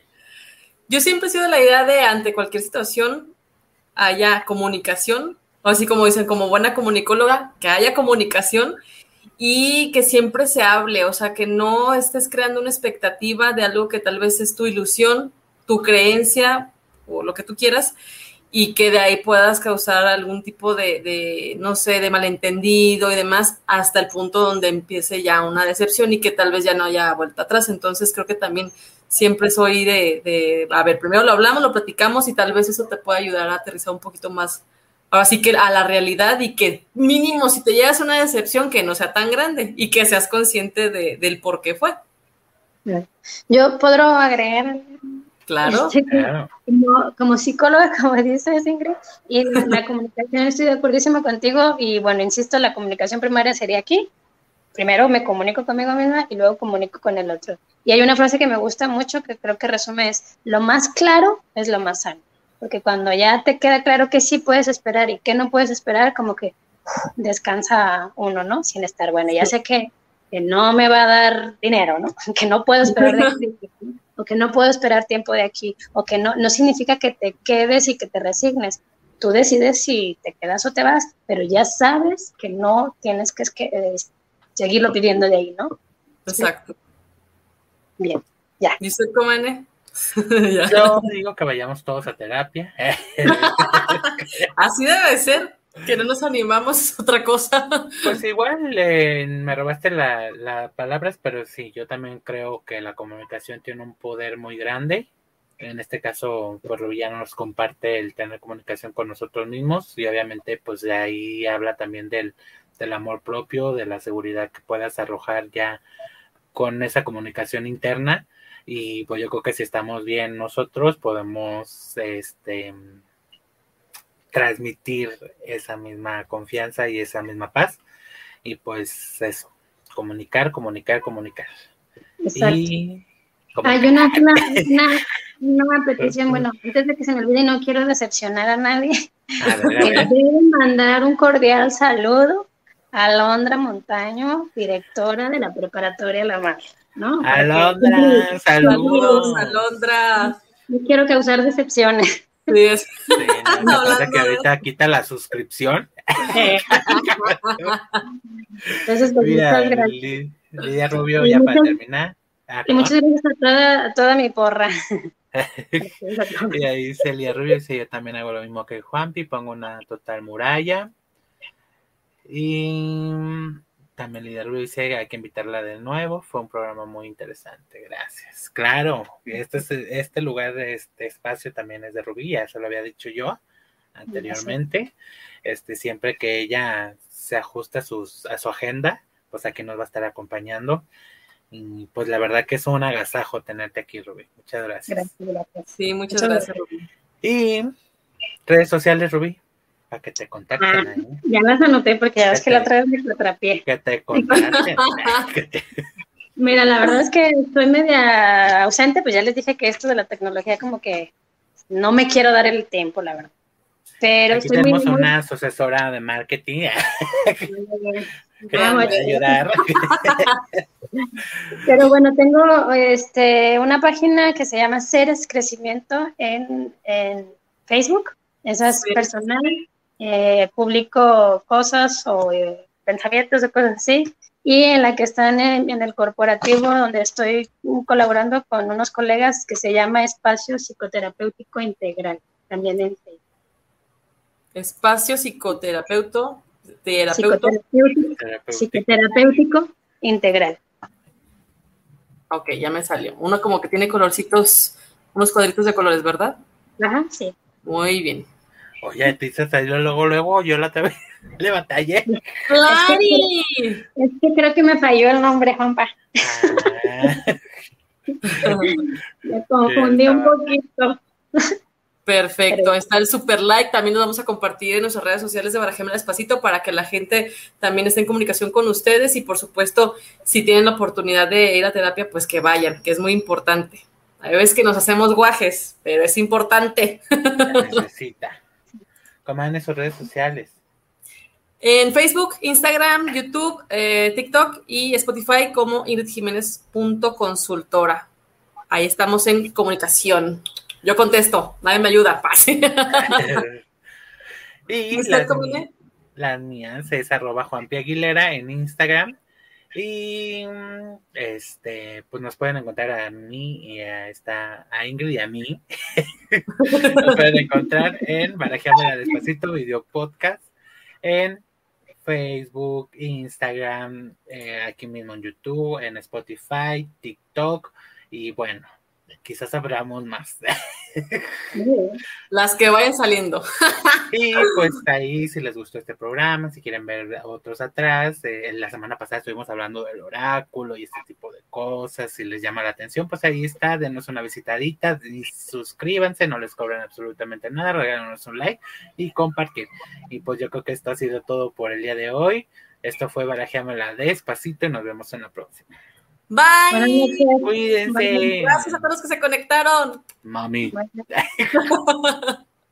Yo siempre he sido la idea de ante cualquier situación haya comunicación, así como dicen, como buena comunicóloga, que haya comunicación y que siempre se hable, o sea, que no estés creando una expectativa de algo que tal vez es tu ilusión, tu creencia o lo que tú quieras, y que de ahí puedas causar algún tipo de, no sé, de malentendido y demás, hasta el punto donde empiece ya una decepción y que tal vez ya no haya vuelta atrás. Entonces creo que también siempre soy de, de, a ver, primero lo hablamos, lo platicamos y tal vez eso te pueda ayudar a aterrizar un poquito más, así que a la realidad y que mínimo si te llegas a una decepción que no sea tan grande y que seas consciente de, del por qué fue. Yo podré agregar Claro. Como, psicóloga, como dice Ingrid, y la comunicación estoy de acuerdo contigo y bueno, insisto, la comunicación primaria sería aquí. Primero me comunico conmigo misma y luego comunico con el otro. Y hay una frase que me gusta mucho que creo que resume es, lo más claro es lo más sano. Porque cuando ya te queda claro que sí puedes esperar y que no puedes esperar, como que descansa uno, ¿no? Sin estar, bueno, ya sé que, que no me va a dar dinero, ¿no? Que no puedo esperar de o que no puedo esperar tiempo de aquí, o que no, no significa que te quedes y que te resignes. Tú decides si te quedas o te vas, pero ya sabes que no tienes que, que seguirlo pidiendo de ahí, ¿no? Exacto. Bien, ya. ¿Y usted Yo digo que vayamos todos a terapia. Así debe ser que no nos animamos otra cosa. Pues igual eh, me robaste las la palabras, pero sí, yo también creo que la comunicación tiene un poder muy grande. En este caso, pues ya nos comparte el tener comunicación con nosotros mismos y obviamente pues de ahí habla también del, del amor propio, de la seguridad que puedas arrojar ya con esa comunicación interna y pues yo creo que si estamos bien nosotros podemos este transmitir esa misma confianza y esa misma paz. Y pues eso, comunicar, comunicar, comunicar. Exacto. Hay una, Una petición, bueno, antes de que se me olvide, no quiero decepcionar a nadie. Quiero mandar un cordial saludo a Alondra Montaño, directora de la preparatoria La Mar. ¿No? Alondra, saludos. Alondra. No quiero causar decepciones. Sí, es. no, que ahorita quita la suscripción. Entonces, pues, muchas gracias. Lidia Rubio, ya para terminar. Ah, y muchas gracias a toda, a toda mi porra. y ahí Celia Rubio dice, yo también hago lo mismo que Juanpi, pongo una total muralla. Y también Lidia Rubio dice, hay que invitarla de nuevo, fue un programa muy interesante, gracias. Claro, este, este lugar, este espacio también es de Rubí, ya se lo había dicho yo anteriormente. Este, siempre que ella se ajusta a, sus, a su agenda, pues aquí nos va a estar acompañando. Y pues la verdad que es un agasajo tenerte aquí, Rubí. Muchas gracias. Gracias, Sí, muchas, gracias, Rubí. Y redes sociales, Rubí, para que te contacten. Ah, ya las anoté porque ya ves que la otra vez me atrapié. Que te contacten. Mira, la verdad es que estoy media ausente, pues ya les dije que esto de la tecnología como que no me quiero dar el tiempo, la verdad. Pero Aquí tenemos una asesora de marketing que a ayudar. Pero bueno, tengo este, una página que se llama Seres Crecimiento en, Facebook. Esa es personal. Eh, publico cosas o eh, pensamientos o cosas así. Y en la que están en, en, el corporativo, donde estoy colaborando con unos colegas que se llama Espacio Psicoterapéutico Integral, también en Facebook. Espacio psicoterapeuta, psicoterapéutico, integral. Ok, ya me salió. Uno como que tiene colorcitos, unos cuadritos de colores, ¿verdad? Ajá, sí. Muy bien. Oye, te salió luego, luego, yo la te le batallé. ¡Clari! Es que creo que me falló el nombre, Juanpa. Ah. me confundí un poquito. Perfecto, está el super like, también nos vamos a compartir en nuestras redes sociales de Barajemela Despacito para que la gente también esté en comunicación con ustedes y por supuesto, si tienen la oportunidad de ir a terapia, pues que vayan, que es muy importante. Hay veces que nos hacemos guajes, pero es importante. necesita. En sus redes sociales. En Facebook, Instagram, YouTube, eh, TikTok y Spotify como ingridjiménez.consultora. Ahí estamos en comunicación. Yo contesto, nadie me ayuda. y las, las, mías es arroba Juan Aguilera en Instagram. Y este, pues nos pueden encontrar a mí y a esta, a Ingrid y a mí. nos pueden encontrar en Barajeame Despacito Video Podcast, en Facebook, Instagram, eh, aquí mismo en YouTube, en Spotify, TikTok y bueno, quizás abramos más. Las que vayan saliendo. Y pues ahí, si les gustó este programa, si quieren ver otros atrás, eh, la semana pasada estuvimos hablando del oráculo y este tipo de cosas, si les llama la atención, pues ahí está, denos una visitadita, y suscríbanse, no les cobran absolutamente nada, regálanos un like y compartir. Y pues yo creo que esto ha sido todo por el día de hoy. Esto fue Barajeamela despacito y nos vemos en la próxima. Bye. Cuídense. Gracias a todos los que se conectaron. Mami.